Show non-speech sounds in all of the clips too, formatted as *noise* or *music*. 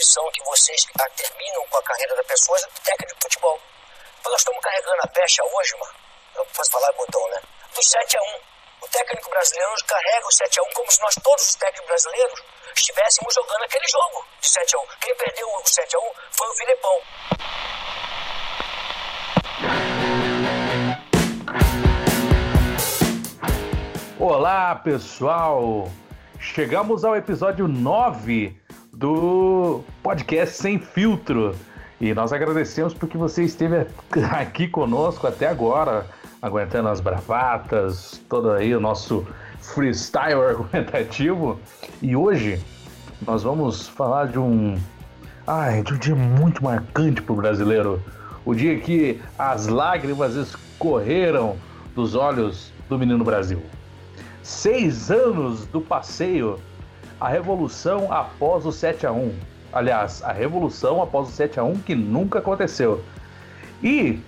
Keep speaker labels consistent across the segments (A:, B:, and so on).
A: profissão que vocês terminam com a carreira da pessoa é técnico de futebol. Mas nós estamos carregando a pecha hoje, mano. Eu posso falar, botão, né? Do 7 a 1 O técnico brasileiro carrega o 7 a 1 como se nós, todos os técnicos brasileiros, estivéssemos jogando aquele jogo de 7 a 1 Quem perdeu o 7 a 1 foi o Filipão.
B: Olá, pessoal! Chegamos ao episódio 9 do podcast Sem Filtro. E nós agradecemos porque você esteve aqui conosco até agora, aguentando as bravatas, todo aí o nosso freestyle argumentativo. E hoje nós vamos falar de um, ai, de um dia muito marcante para o brasileiro. O dia que as lágrimas escorreram dos olhos do menino Brasil. Seis anos do passeio, a revolução após o 7 a 1 Aliás, a revolução após o 7 a 1 que nunca aconteceu. E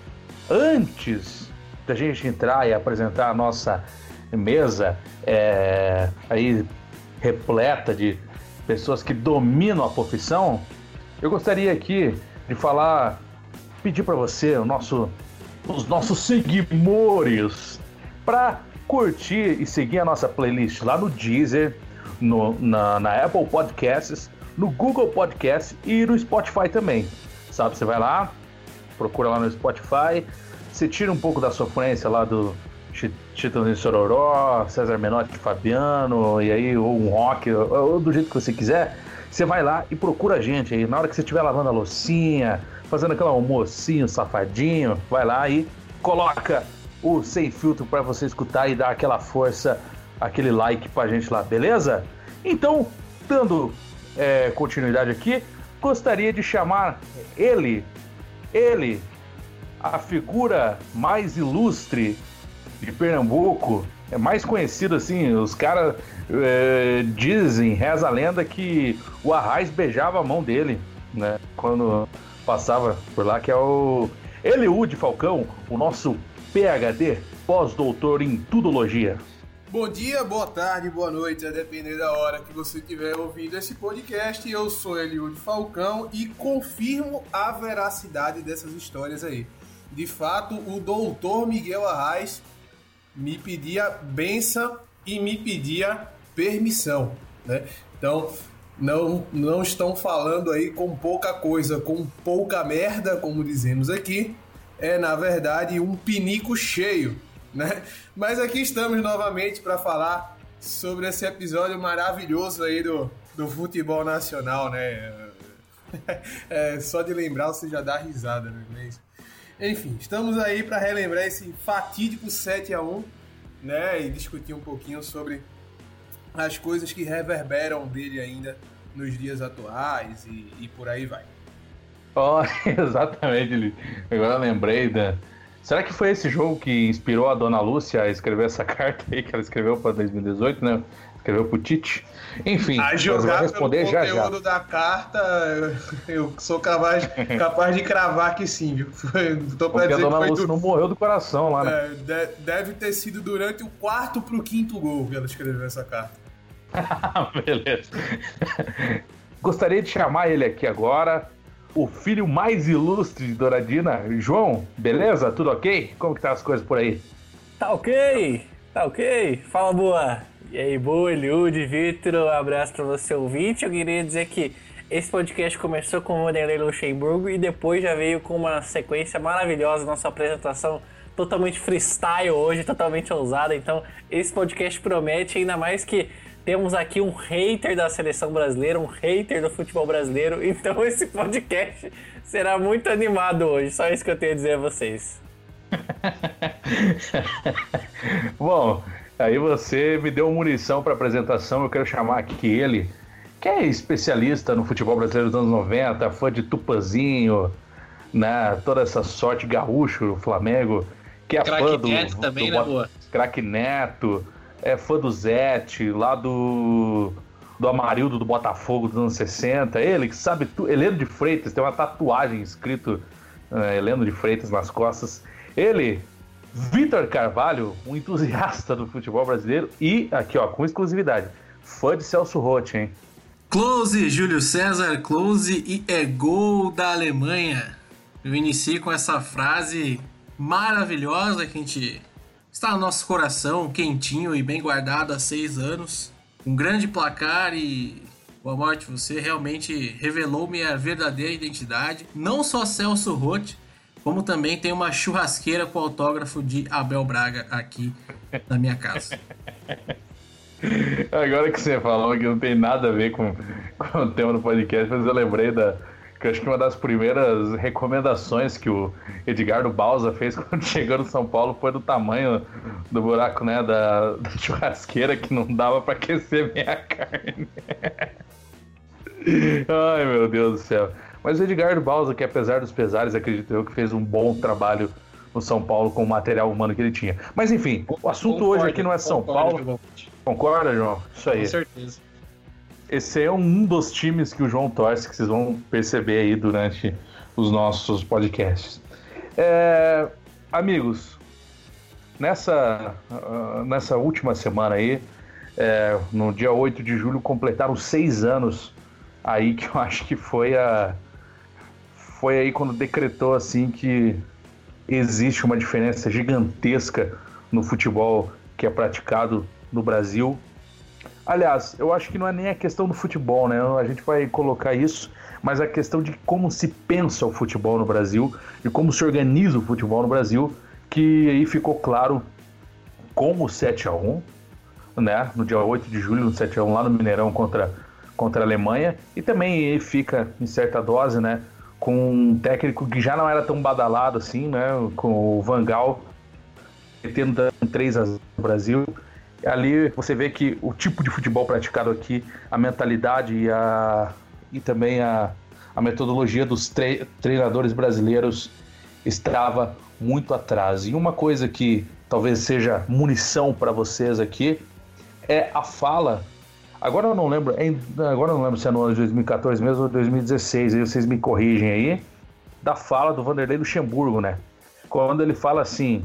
B: antes da gente entrar e apresentar a nossa mesa é, aí repleta de pessoas que dominam a profissão, eu gostaria aqui de falar, pedir para você, o nosso, os nossos seguidores, para curtir e seguir a nossa playlist lá no Deezer, no, na, na Apple Podcasts, no Google Podcasts e no Spotify também. Sabe, você vai lá, procura lá no Spotify, você tira um pouco da sofrência lá do Titãs Sororó, César Menotti Fabiano, e aí, ou um rock, ou, ou do jeito que você quiser, você vai lá e procura a gente aí. Na hora que você estiver lavando a loucinha, fazendo aquele almocinho safadinho, vai lá e coloca o Sem Filtro para você escutar e dar aquela força, aquele like pra gente lá, beleza? Então, dando é, continuidade aqui, gostaria de chamar ele, ele, a figura mais ilustre de Pernambuco, é mais conhecido assim, os caras é, dizem, reza a lenda que o Arraiz beijava a mão dele, né? Quando passava por lá, que é o Eliud Falcão, o nosso PhD, pós-doutor em tudologia.
C: Bom dia, boa tarde, boa noite, a depender da hora que você estiver ouvindo esse podcast. Eu sou Eliud Falcão e confirmo a veracidade dessas histórias aí. De fato, o doutor Miguel Arraes me pedia benção e me pedia permissão, né? Então, não, não estão falando aí com pouca coisa, com pouca merda, como dizemos aqui. É, na verdade, um pinico cheio né? Mas aqui estamos novamente para falar sobre esse episódio maravilhoso aí do, do futebol nacional, né? É, só de lembrar você já dá risada, né? Enfim, estamos aí para relembrar esse fatídico 7 a 1 né? E discutir um pouquinho sobre as coisas que reverberam dele ainda nos dias atuais e, e por aí vai.
B: Oh, *laughs* exatamente, agora lembrei da, Será que foi esse jogo que inspirou a dona Lúcia a escrever essa *laughs* carta aí que ela escreveu para 2018, né? Escreveu pro Tite. Enfim,
C: a jogar vai responder pelo já conteúdo já. da carta, *laughs* eu sou capaz, *laughs* capaz de cravar que sim, viu?
B: Tô pra Porque a dona Lúcia do... não morreu do coração lá, né?
C: É, deve ter sido durante o quarto pro quinto gol que ela escreveu essa carta.
B: Beleza. Gostaria de chamar ele aqui agora o filho mais ilustre de Douradina. João, beleza? Tudo ok? Como que tá as coisas por aí?
D: Tá ok, tá ok. Fala, boa. E aí, boa, Eliud, Vitor, um abraço pra você ouvinte. Eu queria dizer que esse podcast começou com o Vanderlei Luxemburgo e depois já veio com uma sequência maravilhosa, nossa apresentação totalmente freestyle hoje, totalmente ousada. Então, esse podcast promete ainda mais que temos aqui um hater da seleção brasileira, um hater do futebol brasileiro. *laughs* Então esse podcast será muito animado hoje. Só isso que eu tenho a dizer a vocês. *laughs*
B: Bom, aí você me deu munição para apresentação. Eu quero chamar aqui ele, que é especialista no futebol brasileiro dos anos 90, fã de Tupazinho, né? Toda essa sorte gaúcho, Flamengo, que é fã do,
D: Neto também, do, né, boa?
B: Craque Neto é fã do Zete, lá do, do Amarildo do Botafogo dos anos 60. Ele que sabe tudo. Heleno de Freitas, tem uma tatuagem escrito uh, Heleno de Freitas nas costas. Ele, Vitor Carvalho, um entusiasta do futebol brasileiro e, aqui ó, com exclusividade, fã de Celso Roth, hein?
E: Close, Júlio César, close e é gol da Alemanha. Eu iniciei com essa frase maravilhosa que a gente está no nosso coração, quentinho e bem guardado há seis anos. Um grande placar e Boa morte, você realmente revelou minha verdadeira identidade. Não só Celso Roth, como também tem uma churrasqueira com autógrafo de Abel Braga aqui na minha casa. *laughs*
B: Agora que você falou que não tem nada a ver com, com o tema do podcast, mas eu lembrei da. Que acho que uma das primeiras recomendações que o Edgardo Balsa fez *laughs* quando chegou no São Paulo foi do tamanho do buraco, né? Da, da churrasqueira que não dava para aquecer minha *laughs* carne. Ai, meu Deus do céu. Mas o Edgardo Balsa, que apesar dos pesares, acredito eu, que fez um bom trabalho no São Paulo com o material humano que ele tinha. Mas enfim, o assunto concordo, hoje aqui não é São concordo, Paulo. Concorda, João? Isso aí.
E: Com certeza.
B: Esse é um dos times que o João torce, que vocês vão perceber aí durante os nossos podcasts. É, amigos, nessa, uh, nessa última semana aí, é, no dia 8 de julho, completaram seis anos aí que eu *laughs* acho que foi a foi aí quando decretou assim que existe uma diferença gigantesca no futebol que é praticado no Brasil. Aliás, eu acho que não é nem a questão do futebol, né? A gente vai colocar isso, mas a questão de como se pensa o futebol no Brasil e como se organiza o futebol no Brasil, que aí ficou claro com o 7 a 1 né? No dia 8 de julho, no 7 a 1 lá no Mineirão contra contra a Alemanha e também fica em certa dose, né, com um técnico que já não era tão badalado assim, né, com o Van Gaal tendo 3 a 0 no Brasil. Ali você vê que o tipo de futebol praticado aqui, a mentalidade e, a, e também a, a metodologia dos tre treinadores brasileiros estava muito atrás. E uma coisa que talvez seja munição para vocês aqui é a fala Agora eu não lembro, agora eu não lembro se é no ano de 2014 mesmo ou 2016, aí vocês me corrigem aí, da fala do Vanderlei Luxemburgo, né? Quando ele fala assim,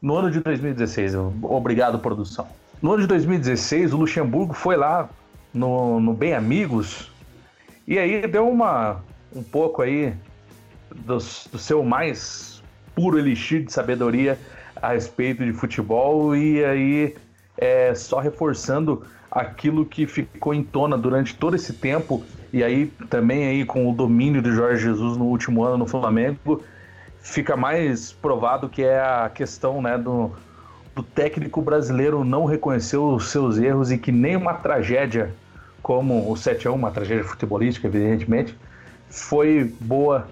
B: no ano de 2016, obrigado produção. No ano de 2016, o Luxemburgo foi lá no, no Bem Amigos e aí deu uma um pouco aí do, do seu mais puro elixir de sabedoria a respeito de futebol e aí é, só reforçando aquilo que ficou em tona durante todo esse tempo e aí também aí com o domínio de Jorge Jesus no último ano no Flamengo fica mais provado que é a questão né, do, do técnico brasileiro não reconhecer os seus erros e que nem uma tragédia como o 7 a 1 uma tragédia futebolística evidentemente foi boa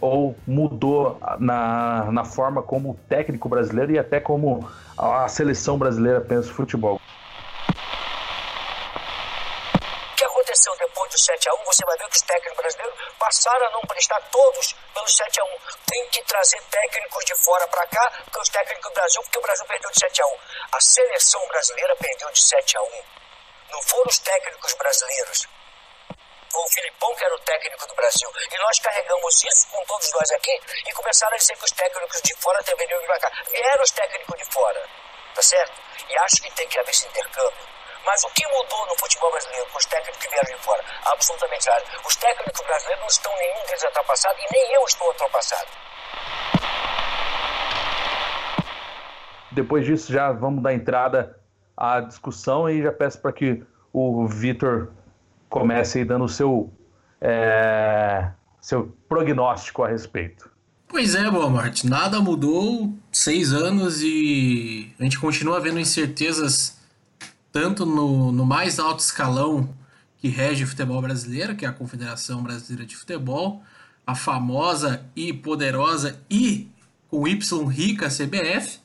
B: ou mudou na, na forma como o técnico brasileiro e até como a seleção brasileira pensa o futebol.
A: 7x1, você vai ver que os técnicos brasileiros passaram a não prestar todos pelo 7x1. Tem que trazer técnicos de fora para cá, porque os técnicos do Brasil, porque o Brasil perdeu de 7x1. A seleção brasileira perdeu de 7x1. Não foram os técnicos brasileiros. Foi o Filipão que era o técnico do Brasil. E nós carregamos isso com todos nós aqui e começaram a dizer que os técnicos de fora deveriam vir para cá. Vieram os técnicos de fora, tá certo? E acho que tem que haver esse intercâmbio. Mas o que mudou no futebol brasileiro com os técnicos que vieram de fora? Absolutamente nada. Os técnicos brasileiros não estão nenhum deles ultrapassado e nem eu estou ultrapassado.
B: Depois disso, já vamos dar entrada à discussão e já peço para que o Vitor comece aí dando o seu, é, seu prognóstico a respeito.
E: Pois é, boa Marte. Nada mudou, seis anos e a gente continua vendo incertezas tanto no, no mais alto escalão que rege o futebol brasileiro, que é a Confederação Brasileira de Futebol, a famosa e poderosa e com Y rica CBF,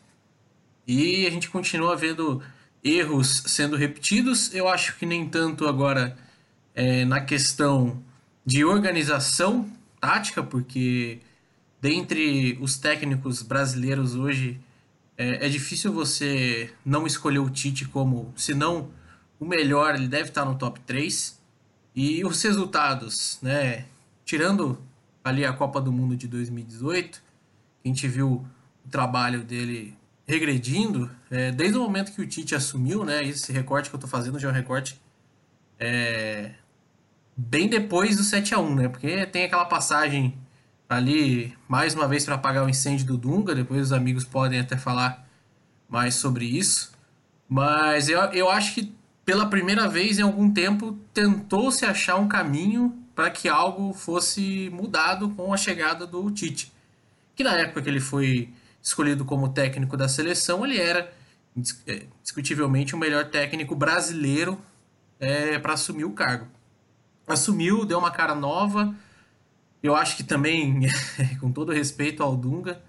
E: e a gente continua vendo erros sendo repetidos. Eu acho que nem tanto agora é, na questão de organização tática, porque dentre os técnicos brasileiros hoje é, é, difícil você não escolher o Tite como, se não o melhor, ele deve estar no top 3. E os resultados, né? Tirando ali a Copa do Mundo de 2018, a gente viu o trabalho dele regredindo, é, desde o momento que o Tite assumiu, né? Esse recorte que eu estou fazendo já é um recorte é, bem depois do 7 a 1 né? Porque tem aquela passagem ali, mais uma vez, para apagar o incêndio do Dunga. Depois os amigos podem até falar mais sobre isso. Mas eu, eu acho que pela primeira vez em algum tempo tentou-se achar um caminho para que algo fosse mudado com a chegada do Tite. Que na época que ele foi escolhido como técnico da seleção, ele era é, discutivelmente o melhor técnico brasileiro é, para assumir o cargo. Assumiu, deu uma cara nova. Eu acho que também, *laughs* com todo respeito ao Dunga,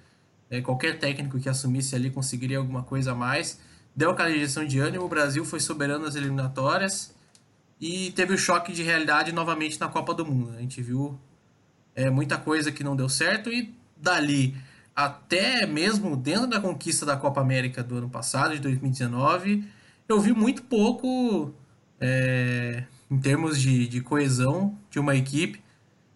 E: é, qualquer técnico que assumisse ali conseguiria alguma coisa a mais. Deu aquela injeção de ânimo, o Brasil foi soberano nas eliminatórias e teve o choque de realidade novamente na Copa do Mundo. A gente viu é, muita coisa que não deu certo e dali até mesmo dentro da conquista da Copa América do ano passado, de 2019, eu vi muito pouco é, em termos de, de coesão de uma equipe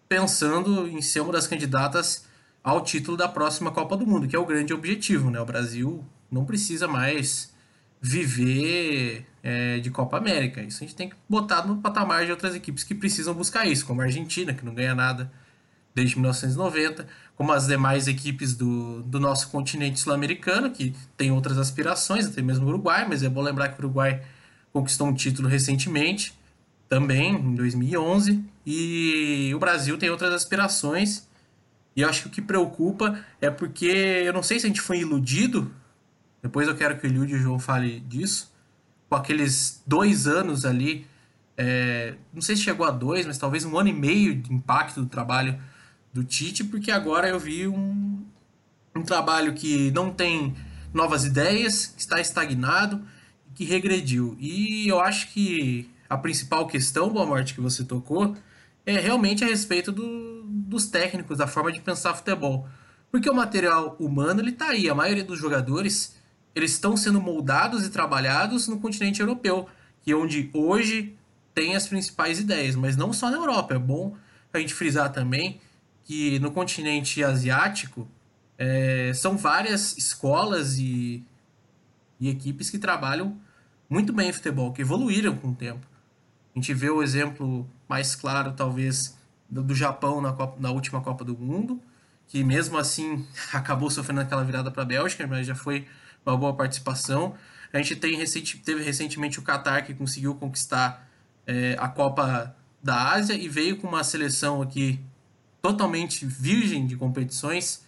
E: pensando em ser uma das candidatas ao título da próxima Copa do Mundo, que é o grande objetivo. Né? O Brasil não precisa mais viver é, de Copa América. Isso a gente tem que botar no patamar de outras equipes que precisam buscar isso, como a Argentina, que não ganha nada desde 1990, como as demais equipes do, do nosso continente sul-americano, que tem outras aspirações, até mesmo o Uruguai, mas é bom lembrar que o Uruguai conquistou um título recentemente, também em 2011, e o Brasil tem outras aspirações. E eu acho que o que preocupa é porque eu não sei se a gente foi iludido, depois eu quero que o Eliud e o João fale disso, com aqueles dois anos ali, é, não sei se chegou a dois, mas talvez um ano e meio de impacto do trabalho do Tite, porque agora eu vi um, um trabalho que não tem novas ideias, que está estagnado, que regrediu. E eu acho que a principal questão, Boa Morte, que você tocou, é realmente a respeito do, dos técnicos, da forma de pensar futebol. Porque o material humano, ele está aí. A maioria dos jogadores, eles estão sendo moldados e trabalhados no continente europeu, que é onde hoje tem as principais ideias, mas não só na Europa. É bom a gente frisar também que no continente asiático é, são várias escolas e, e equipes que trabalham muito bem futebol, que evoluíram com o tempo. A gente vê o exemplo mais claro, talvez, do, do Japão na, Copa, na última Copa do Mundo, que mesmo assim *laughs* acabou sofrendo aquela virada para a Bélgica, mas já foi uma boa participação. A gente tem recente, teve recentemente o Qatar que conseguiu conquistar é, a Copa da Ásia e veio com uma seleção aqui totalmente virgem de competições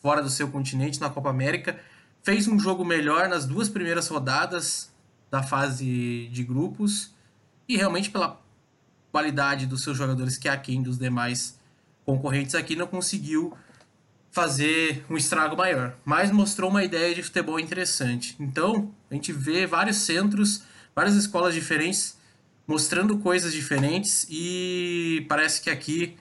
E: fora do seu continente na Copa América. Fez um jogo melhor nas duas primeiras rodadas da fase de grupos e realmente pela qualidade dos seus jogadores que é aquém dos demais concorrentes aqui não conseguiu fazer um estrago maior, mas mostrou uma ideia de futebol interessante. Então, a gente vê vários centros, várias escolas diferentes mostrando coisas diferentes e parece que aqui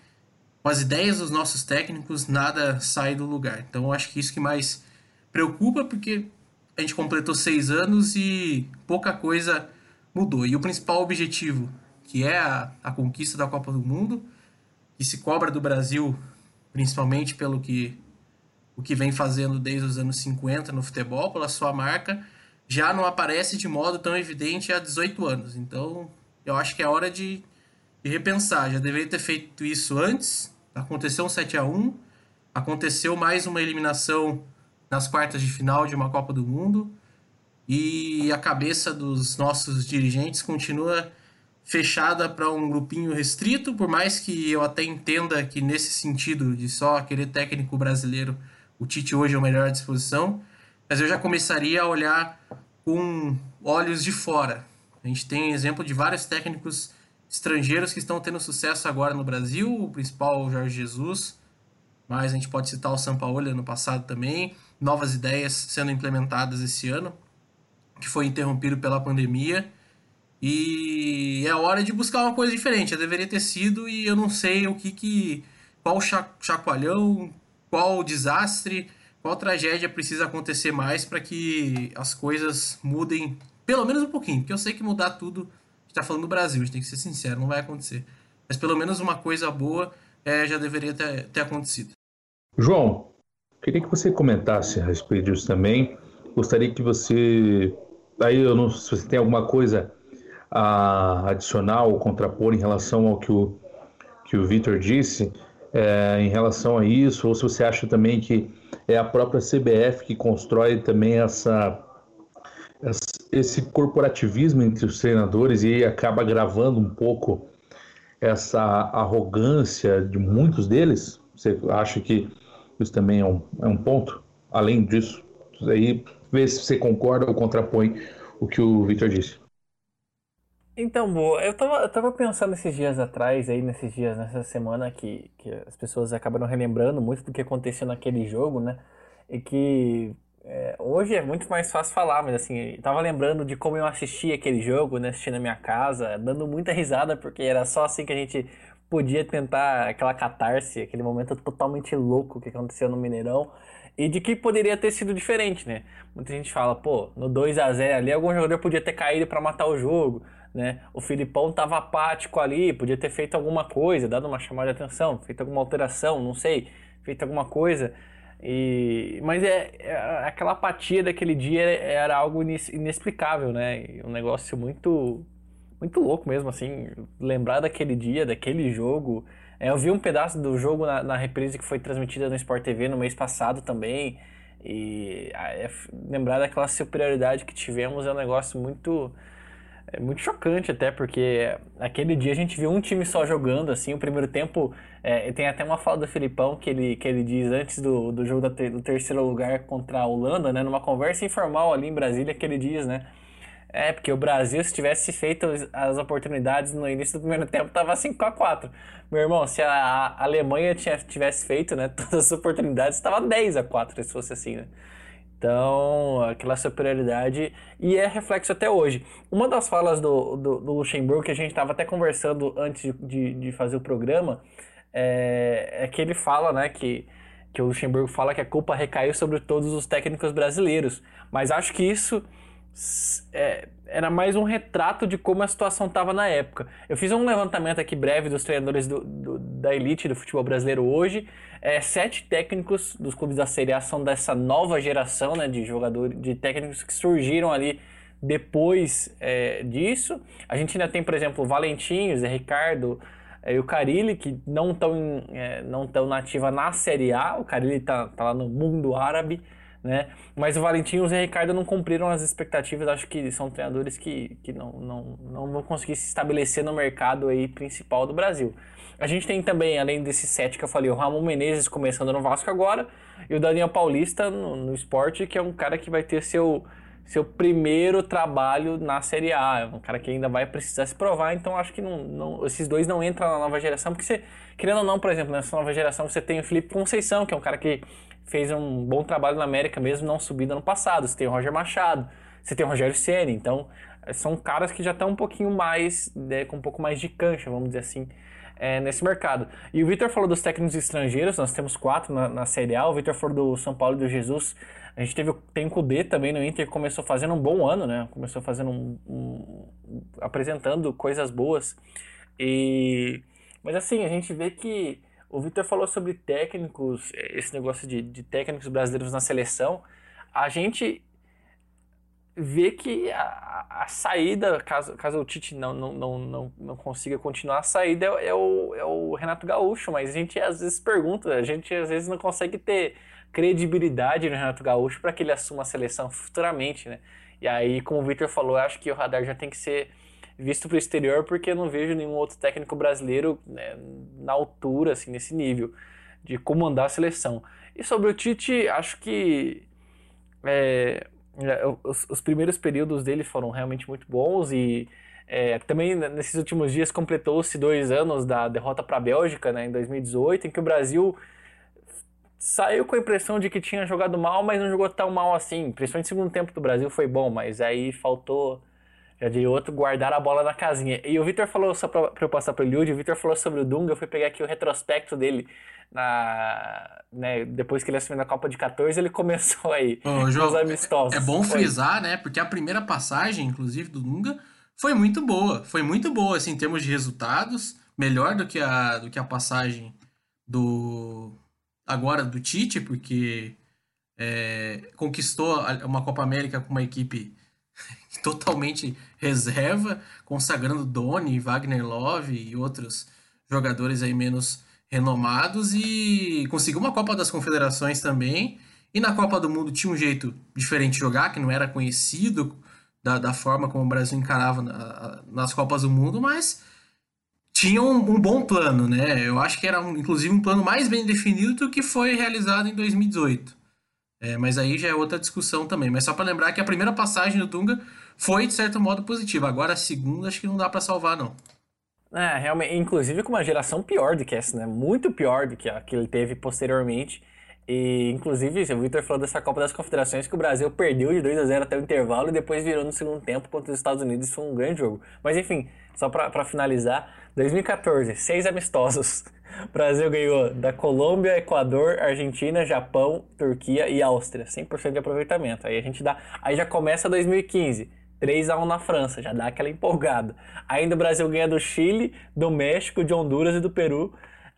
E: com as ideias dos nossos técnicos nada sai do lugar. Então, acho que isso que mais preocupa porque a gente completou seis anos e pouca coisa mudou. E o principal objetivo, que é a, a conquista da Copa do Mundo, que se cobra do Brasil, principalmente pelo que o que vem fazendo desde os anos 50 no futebol, pela sua marca, já não aparece de modo tão evidente há 18 anos. Então, eu acho que é hora de, de repensar. Já deveria ter feito isso antes. Aconteceu um 7 a 1 aconteceu mais uma eliminação nas quartas de final de uma Copa do Mundo e a cabeça dos nossos dirigentes continua fechada para um grupinho restrito, por mais que eu até entenda que nesse sentido de só querer técnico brasileiro, o Tite hoje é o melhor à disposição, mas eu já começaria a olhar com olhos de fora. A gente tem exemplo de vários técnicos estrangeiros que estão tendo sucesso agora no Brasil, o principal o Jorge Jesus, mas a gente pode citar o São Paulo ano passado também, novas ideias sendo implementadas esse ano que foi interrompido pela pandemia. E é hora de buscar uma coisa diferente. Já deveria ter sido e eu não sei o que que qual chacoalhão, qual desastre, qual tragédia precisa acontecer mais para que as coisas mudem pelo menos um pouquinho, porque eu sei que mudar tudo está falando do Brasil, a gente tem que ser sincero, não vai acontecer. Mas pelo menos uma coisa boa é, já deveria ter, ter acontecido.
B: João, queria que você comentasse a respeito disso também. Gostaria que você Aí eu não se você tem alguma coisa a adicionar ou contrapor em relação ao que o, que o Vitor disse é, em relação a isso, ou se você acha também que é a própria CBF que constrói também essa, esse corporativismo entre os treinadores e acaba gravando um pouco essa arrogância de muitos deles? Você acha que isso também é um, é um ponto? Além disso, aí vê se você concorda ou contrapõe o que o Victor disse.
D: Então, boa, eu tava, eu tava pensando esses dias atrás, aí, nesses dias, nessa semana, que, que as pessoas acabaram relembrando muito do que aconteceu naquele jogo, né? E que é, hoje é muito mais fácil falar, mas assim, eu tava lembrando de como eu assisti aquele jogo, né? Assistindo na minha casa, dando muita risada, porque era só assim que a gente podia tentar aquela catarse, aquele momento totalmente louco que aconteceu no Mineirão e de que poderia ter sido diferente, né? Muita gente fala, pô, no 2 a 0 ali algum jogador podia ter caído para matar o jogo, né? O Filipão tava apático ali, podia ter feito alguma coisa, dado uma chamada de atenção, feito alguma alteração, não sei, feito alguma coisa. E, mas é, é aquela apatia daquele dia era algo inexplicável, né? Um negócio muito muito louco mesmo, assim, lembrar daquele dia, daquele jogo, é, eu vi um pedaço do jogo na, na, reprise que foi transmitida no Sport TV no mês passado também. E é, lembrar daquela superioridade que tivemos é um negócio muito. É muito chocante até, porque aquele dia a gente viu um time só jogando, assim, o primeiro tempo, é, tem até uma fala do Filipão que ele, que ele diz antes do, do jogo da, do terceiro lugar contra a Holanda, né, numa conversa informal ali em Brasília que ele diz, né, é, porque o Brasil, se tivesse feito as oportunidades no início do primeiro *laughs* tempo, tava 5 a 4 Meu irmão, se a Alemanha tivesse feito né, *laughs* todas as oportunidades, estava 10 a 4 se fosse assim, né? Então, aquela superioridade. E é reflexo até hoje. Uma das falas do, do, do Luxemburgo, que a gente estava até conversando antes de, de fazer o programa, é, é que ele fala, né, que que o Luxemburgo fala que a culpa recaiu sobre todos os técnicos brasileiros. Mas acho que isso é, era mais um retrato de como a situação estava na época. Eu fiz um levantamento aqui breve dos treinadores do, do, da elite do futebol brasileiro hoje. É, sete técnicos dos clubes da Série A são dessa nova geração né, de jogadores, de técnicos que surgiram ali depois é, disso. A gente ainda tem, por exemplo, o Valentim, o Zé Ricardo é, e o Carilli, que não estão é, não tão nativa na Série A. O Carilli está tá lá no mundo árabe né? Mas o Valentim e o Zé Ricardo não cumpriram as expectativas, acho que são treinadores que, que não, não, não vão conseguir se estabelecer no mercado aí principal do Brasil. A gente tem também, além desses sete que eu falei, o Ramon Menezes começando no Vasco agora, e o Daniel Paulista no, no esporte, que é um cara que vai ter seu, seu primeiro trabalho na Série A. É um cara que ainda vai precisar se provar, então acho que não, não, esses dois não entram na nova geração, porque você, querendo ou não, por exemplo, nessa nova geração você tem o Felipe Conceição, que é um cara que fez um bom trabalho na América mesmo não subindo ano passado. Você tem o Roger Machado, você tem o Rogério Ceni, então são caras que já estão um pouquinho mais, né, com um pouco mais de cancha, vamos dizer assim, é, nesse mercado. E o Vitor falou dos técnicos estrangeiros, nós temos quatro na, na Série A, o Vitor falou do São Paulo e do Jesus, a gente teve, tem o Kudê também no Inter, começou fazendo um bom ano, né, começou fazendo um, um, apresentando coisas boas, e... Mas assim, a gente vê que o Victor falou sobre técnicos, esse negócio de, de técnicos brasileiros na seleção. A gente vê que a, a, saída, caso, caso o Tite não, não, não, não, não consiga continuar, a saída é, é, o, é o Renato Gaúcho, mas a gente às vezes pergunta, a gente às vezes não consegue ter credibilidade no Renato Gaúcho para que ele assuma a seleção futuramente, né? E aí, como o Victor falou, acho que o radar já tem que ser visto para o exterior, porque eu não vejo nenhum outro técnico brasileiro né, na altura, assim, nesse nível, de comandar a seleção. E sobre o Tite, acho que é, é os, os, primeiros períodos dele foram realmente muito bons e é, também nesses últimos dias completou-se dois anos da derrota para a Bélgica, né, em 2018, em que o Brasil saiu com a impressão de que tinha jogado mal, mas não jogou tão mal assim. Principalmente o segundo tempo do Brasil foi bom, mas aí faltou já de outro, guardar a bola na casinha. E o Victor falou, só pra, pra eu passar pro Liud, o Victor falou sobre o Dunga, eu fui pegar aqui o retrospecto dele na, né, depois que ele assumiu na Copa de 14, ele começou aí
E: Ô, os amistosos. É bom frisar, né, porque a primeira passagem, inclusive, do Dunga foi muito boa, foi muito boa, assim, em termos de resultados, melhor do que a, do que a passagem do agora do Tite, porque é, conquistou uma Copa América com uma equipe *laughs* totalmente reserva, consagrando Doni, Wagner Love e outros jogadores aí menos renomados e conseguiu uma Copa das Confederações também. E na Copa do Mundo tinha um jeito diferente de jogar, que não era conhecido da, da forma como o Brasil encarava na, nas Copas do Mundo, mas tinha um, um, bom plano, né? Eu acho que era, um, inclusive, um plano mais bem definido do que foi realizado em 2018. É, mas aí já é outra discussão também. Mas só para lembrar que a primeira passagem do Dunga foi, de certo modo, positiva. Agora a segunda acho que não dá para salvar, não.
D: É, realmente, inclusive com uma geração pior do que essa, né? Muito pior do que a que ele teve posteriormente. E, inclusive, o Victor falou dessa Copa das Confederações que o Brasil perdeu de 2 a 0 até o intervalo e depois virou no segundo tempo contra os Estados Unidos. Foi um grande jogo. Mas, enfim, só para finalizar, 2014, seis amistosos. Brasil ganhou da Colômbia, Equador, Argentina, Japão, Turquia e Áustria. 100% de aproveitamento. Aí a gente dá. Aí já começa 2015. 3 a 1 na França, já dá aquela empolgada. Ainda o Brasil ganha do Chile, do México, de Honduras e do Peru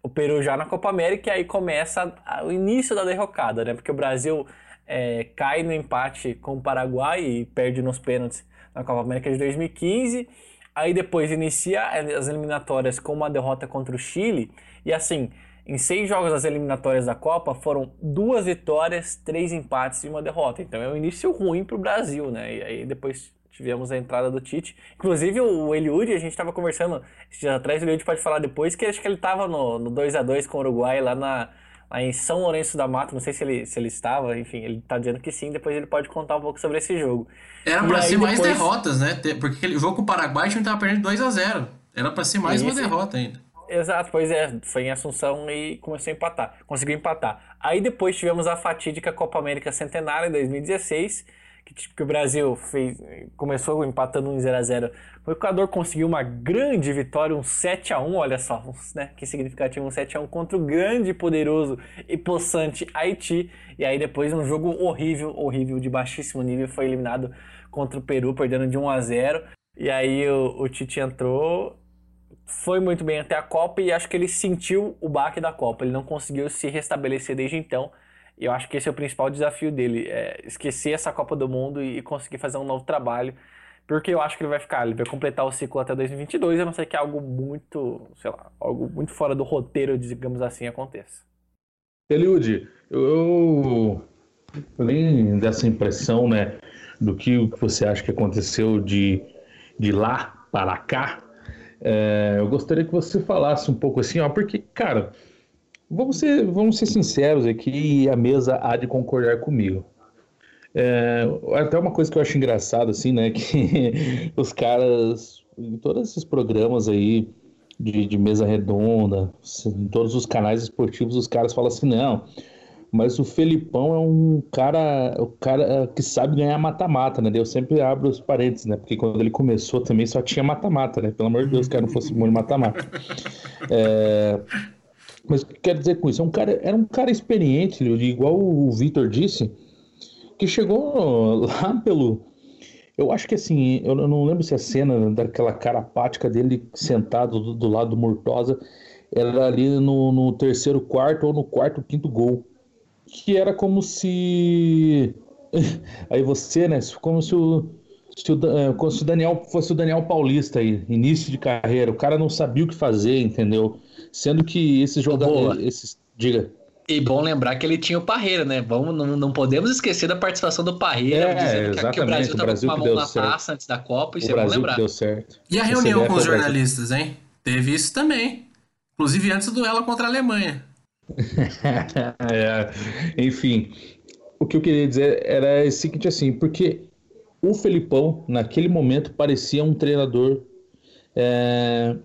D: o Peru já na Copa América e aí começa o início da derrocada, né? Porque o Brasil é, cai no empate com o Paraguai e perde nos pênaltis na Copa América de 2015. Aí depois inicia as eliminatórias com uma derrota contra o Chile. E assim, em seis jogos das eliminatórias da Copa foram duas vitórias, três empates e uma derrota. Então é um início ruim para o Brasil, né? E aí depois tivemos a entrada do Tite. Inclusive o Eliud, a gente estava conversando dias atrás, o Eliud pode falar depois, que acho que ele estava no, no 2 a 2 com o Uruguai lá, na, lá em São Lourenço da Mata, não sei se ele, se ele estava, enfim, ele está dizendo que sim, depois ele pode contar um pouco sobre esse jogo.
E: Era para ser depois... mais derrotas, né? Porque aquele jogo com o Paraguai a gente estava perdendo 2 a 0 Era para ser mais uma derrota ainda.
D: Exato, pois é, foi em Assunção e começou a empatar, conseguiu empatar. Aí depois tivemos a fatídica Copa América Centenária em 2016, que, que o Brasil fez, começou empatando um 0 a 0 O Equador conseguiu uma grande vitória, um 7 a 1 olha só, né, que significativo, um 7 a 1 contra o grande, poderoso e possante Haiti. E aí depois um jogo horrível, horrível, de baixíssimo nível, foi eliminado contra o Peru, perdendo de 1 a 0 E aí o, o Tite entrou, foi muito bem até a Copa e acho que ele sentiu o baque da Copa. Ele não conseguiu se restabelecer desde então. E eu acho que esse é o principal desafio dele, é esquecer essa Copa do Mundo e conseguir fazer um novo trabalho, porque eu acho que ele vai ficar, ele vai completar o ciclo até 2022, a não ser que algo muito, sei lá, algo muito fora do roteiro, digamos assim, aconteça.
B: Eliud, eu, nem dessa impressão, né, do que você acha que aconteceu de, de lá para cá, é, eu gostaria que você falasse um pouco assim, ó, porque, cara, Vamos ser, vamos ser sinceros aqui e a mesa há de concordar comigo. É, até uma coisa que eu acho engraçado, assim, né? *laughs* Que os caras, em todos esses programas aí de, de mesa redonda, em todos os canais esportivos, os caras falam assim, não, mas o Felipão é um cara, o cara que sabe ganhar mata-mata, né? Eu sempre abro os parênteses, né? Porque quando ele começou também só tinha mata-mata, né? Pelo amor de Deus, que não fosse muito mata-mata. É, mas o que quer dizer com isso? É um cara, era um cara experiente, igual o Vitor disse, que chegou lá pelo. Eu acho que assim, eu não lembro se a cena daquela cara apática dele sentado do, do lado do Murtosa era ali no, no, terceiro quarto ou no quarto, quinto gol. Que era como se. *laughs* Aí você, né? Como se o, se o, é, como se o Daniel fosse o Daniel Paulista aí, início de carreira. O cara não sabia o que fazer, entendeu? Sendo que esses jogadores. Esses, diga.
F: E bom lembrar que ele tinha o Parreira, né? Vamos, não, não podemos esquecer da participação do Parreira,
B: é, dizendo que, que, o Brasil estava com uma mão na
F: certo. taça antes da Copa, isso
B: o
F: é Brasil bom lembrar.
B: deu certo.
E: E a reunião com os jornalistas, hein? Teve isso também. Inclusive antes do duelo contra a Alemanha. *laughs*
B: é, enfim, o que eu queria dizer era o seguinte assim, porque o Felipão, naquele momento, parecia um treinador é,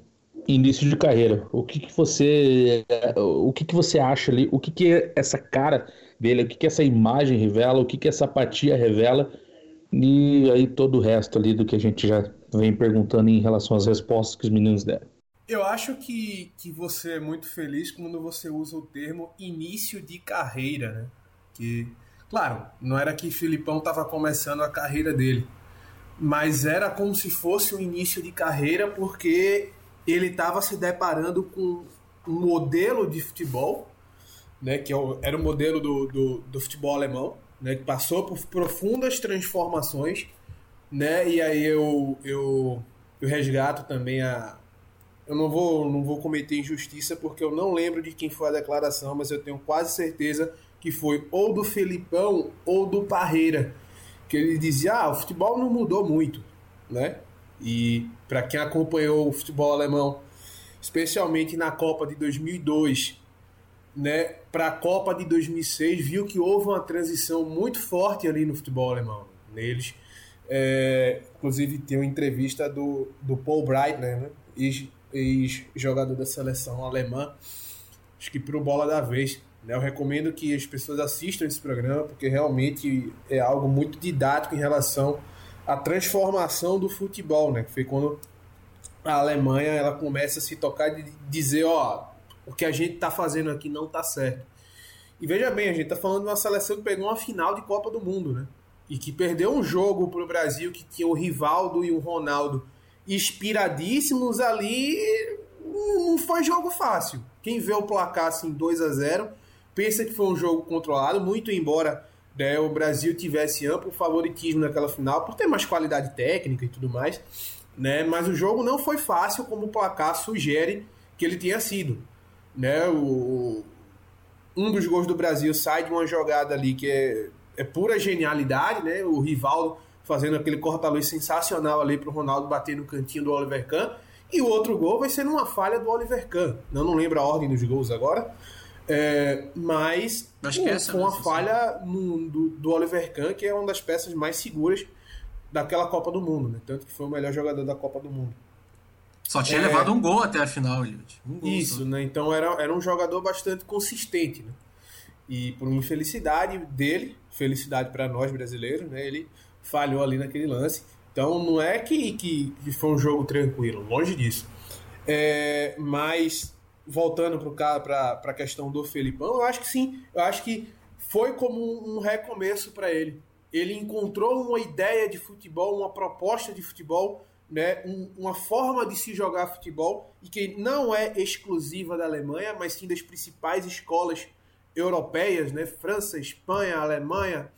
B: início de carreira. O que, que você o que, que você acha ali? O que, que essa cara dele, o que, que essa imagem revela, o que, que essa apatia revela? E aí todo o resto ali do que a gente já vem perguntando em relação às respostas que os meninos deram.
C: Eu acho que, que você é muito feliz quando você usa o termo início de carreira, né? Que, claro, não era que Filipão estava começando a carreira dele, mas era como se fosse um início de carreira porque ele estava se deparando com um modelo de futebol, né, que é era o modelo do, do, do futebol alemão, né, que passou por profundas transformações né? E aí eu, eu, eu resgato também a. Eu não vou, não vou cometer injustiça porque eu não lembro de quem foi a declaração, mas eu tenho quase certeza que foi ou do Felipão ou do Parreira, que ele dizia: ah, o futebol não mudou muito, né? E para quem acompanhou o futebol alemão, especialmente na Copa de 2002, né, para a Copa de 2006, viu que houve uma transição muito forte ali no futebol alemão, neles. É, inclusive tem uma entrevista do, do Paul Breitner, né, ex-jogador da seleção alemã, acho que para o Bola da Vez. Né, eu recomendo que as pessoas assistam esse programa, porque realmente é algo muito didático em relação à transformação do futebol, né, que foi quando a Alemanha ela começa a se tocar de dizer, ó, o que a gente está fazendo aqui não está certo. E veja bem, a gente está falando de uma seleção que pegou uma final de Copa do Mundo, né? E que perdeu um jogo para o Brasil que tinha o Rivaldo e o Ronaldo inspiradíssimos ali. Não foi jogo fácil. Quem vê o placar assim 2 a 0 pensa que foi um jogo controlado, muito embora né, o Brasil tivesse amplo favoritismo naquela final por ter mais qualidade técnica e tudo mais, né? Mas o jogo não foi fácil como o placar sugere que ele tenha sido né? O, um dos gols do Brasil sai de uma jogada ali que é, é pura genialidade, né? O Rivaldo fazendo aquele corta-luz sensacional ali para o Ronaldo bater no cantinho do Oliver Kahn. E o outro gol vai ser numa falha do Oliver Kahn. Eu não lembro a ordem dos gols agora. É, mas
E: Acho que é
C: foi uma falha no, do, do, Oliver Kahn, que é uma das peças mais seguras daquela Copa do Mundo. Né? Tanto que foi o melhor jogador da Copa do Mundo.
E: Só tinha é... levado um gol até a final, Eliud. Um
C: Isso, só. né? Então era, era um jogador bastante consistente, né? E por uma infelicidade dele, felicidade para nós brasileiros, né? Ele falhou ali naquele lance. Então não é que, que, que foi um jogo tranquilo, longe disso. É, mas voltando para a questão do Felipão, eu acho que sim, eu acho que foi como um recomeço para ele. Ele encontrou uma ideia de futebol, uma proposta de futebol né, um, uma forma de se jogar futebol e que não é exclusiva da Alemanha, mas sim das principais escolas europeias, né, França, Espanha, Alemanha.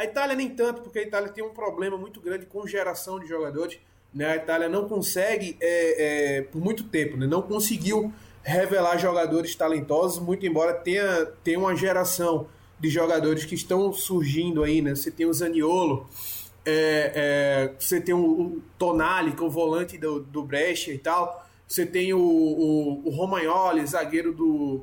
C: A Itália nem tanto, porque a Itália tem um problema muito grande com geração de jogadores. Né? A Itália não consegue, é, é, por muito tempo, né? não conseguiu revelar jogadores talentosos, muito embora tenha, tenha uma geração de jogadores que estão surgindo aí. Né? Você tem o Zaniolo, é, é, você tem o, o, Tonali, que é o volante do, do Brescia e tal. Você tem o, o, o Romagnoli, zagueiro do,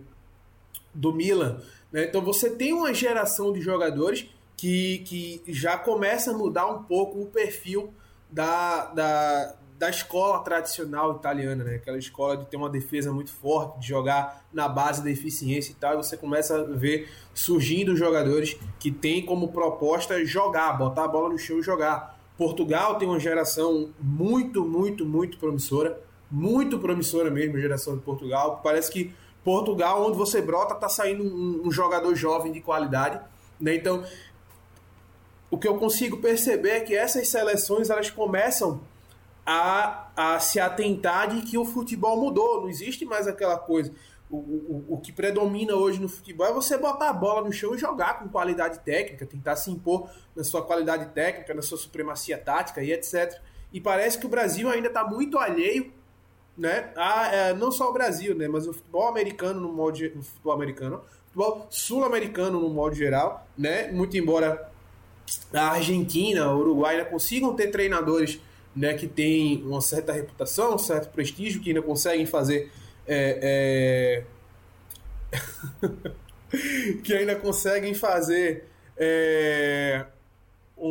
C: do Milan. Né? Então você tem uma geração de jogadores que, que já começa a mudar um pouco o perfil da, da, da escola tradicional italiana, né? Aquela escola de ter uma defesa muito forte, de jogar na base da eficiência e tal. E você começa a ver surgindo jogadores que têm como proposta jogar, botar a bola no chão e jogar. Portugal tem uma geração muito, muito, muito promissora, muito promissora mesmo, a geração de Portugal. Parece que Portugal, onde você brota, tá saindo um, um jogador jovem de qualidade, né? Então, o que eu consigo perceber é que essas seleções elas começam a, a se atentar de que o futebol mudou, não existe mais aquela coisa. O, o, o que predomina hoje no futebol é você botar a bola no chão e jogar com qualidade técnica, tentar se impor na sua qualidade técnica, na sua supremacia tática e etc. E parece que o Brasil ainda está muito alheio, né? A, é, não só o Brasil, né? Mas o futebol americano no modo futebol americano, futebol sul-americano no modo geral, né? Muito embora a Argentina, o Uruguai ainda consigam ter treinadores né, que tem uma certa reputação, um certo prestígio, que ainda conseguem fazer. É, é... *laughs* que ainda conseguem fazer é... um,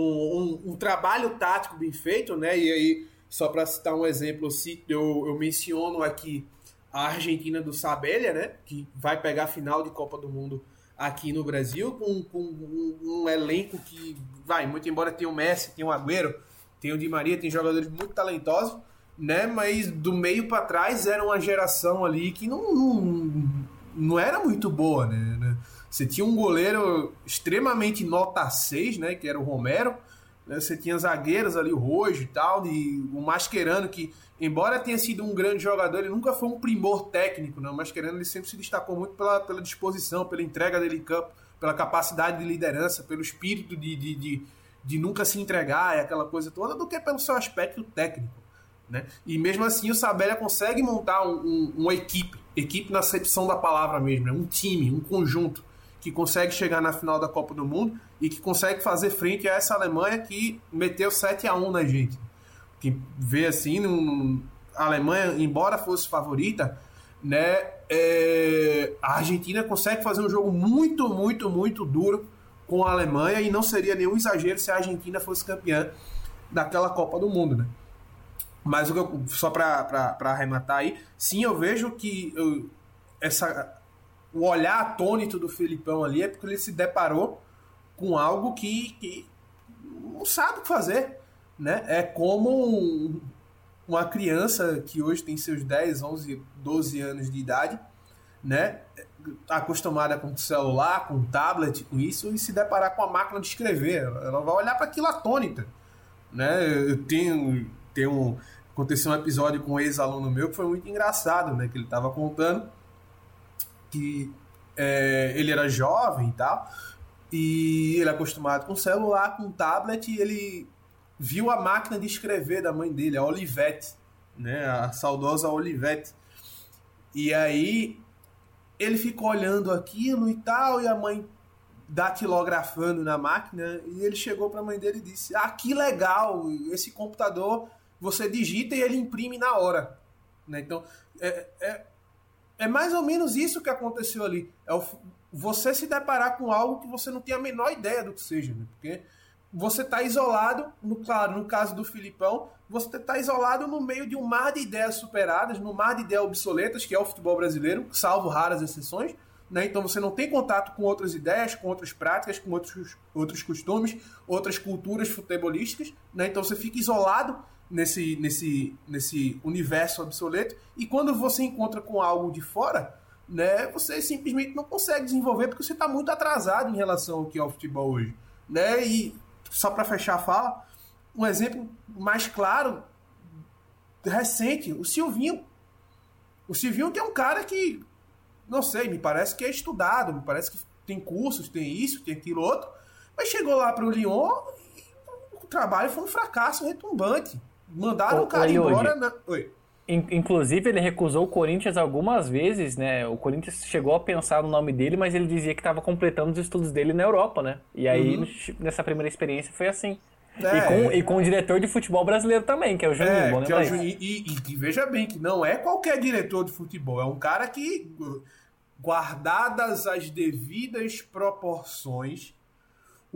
C: um, um, trabalho tático bem feito, né? E aí, só para citar um exemplo, eu, eu menciono aqui a Argentina do Sabelha, né? Que vai pegar a final de Copa do Mundo aqui no Brasil, com, com um, um, elenco que vai, muito embora tenha o Messi, tenha o Agüero, tem o Di Maria, tem jogadores muito talentosos, né? Mas do meio para trás era uma geração ali que não, não, não era muito boa, né? Você tinha um goleiro extremamente nota 6, né? Que era o Romero. Né? Você tinha zagueiros ali, o Rojo e tal, e o Mascherano, que, embora tenha sido um grande jogador, ele nunca foi um primor técnico, né? O Mascherano ele sempre se destacou muito pela, pela disposição, pela entrega dele em campo, pela capacidade de liderança, pelo espírito de, de, de de nunca se entregar e aquela coisa toda, do que pelo seu aspecto técnico. Né? E mesmo assim o Sabella consegue montar um, um, uma equipe, equipe na acepção da palavra mesmo, né? um time, um conjunto que consegue chegar na final da Copa do Mundo e que consegue fazer frente a essa Alemanha que meteu 7 a 1 na gente. Que vê assim, num, a Alemanha, embora fosse favorita, né, é, a Argentina consegue fazer um jogo muito, muito, muito duro com a Alemanha e não seria nenhum exagero se a Argentina fosse campeã daquela Copa do Mundo, né? Mas eu, só para arrematar aí, sim, eu vejo que eu, essa, o olhar atônito do Felipão ali é porque ele se deparou com algo que, que não sabe o que fazer. Né? É como uma criança que hoje tem seus 10, 11, 12 anos de idade, né? acostumada com celular, com tablet, com isso, e se deparar com a máquina de escrever. Ela vai olhar para aquilo atônita. Né? Eu tenho, tenho aconteceu um episódio com um ex-aluno meu que foi muito engraçado, né? Que ele estava contando que é, ele era jovem e tal, e ele é acostumado com celular, com tablet, e ele viu a máquina de escrever da mãe dele, a Olivete, né? A saudosa Olivete. E aí ele ficou olhando aquilo e tal, e a mãe datilografando na máquina, e ele chegou para a mãe dele e disse: Ah, que legal! Esse computador você digita e ele imprime na hora. Né? Então, é, é, é mais ou menos isso que aconteceu ali. É o, você se deparar com algo que você não tem a menor ideia do que seja. Né? Porque você está isolado, no, claro, no caso do Filipão, você está isolado no meio de um mar de ideias superadas, no mar de ideias obsoletas, que é o futebol brasileiro, salvo raras exceções. Né? Então você não tem contato com outras ideias, com outras práticas, com outros, outros costumes, outras culturas futebolísticas. Né? Então você fica isolado nesse, nesse, nesse universo obsoleto. E quando você encontra com algo de fora, né, você simplesmente não consegue desenvolver porque você está muito atrasado em relação ao que é o futebol hoje. Né? E só para fechar a fala, um exemplo mais claro, recente, o Silvinho. O Silvinho que é um cara que, não sei, me parece que é estudado, me parece que tem cursos, tem isso, tem aquilo outro, mas chegou lá para o Lyon e o trabalho foi um fracasso retumbante. Mandaram o cara embora. Na... Oi.
D: Inclusive, ele recusou o Corinthians algumas vezes, né? O Corinthians chegou a pensar no nome dele, mas ele dizia que estava completando os estudos dele na Europa, né? E aí, uhum. nessa primeira experiência, foi assim. É, e, com, e com o diretor de futebol brasileiro também, que é o Juninho. É, bom
C: é o e, e, e, veja bem que não é qualquer diretor de futebol, é um cara que, guardadas as devidas proporções,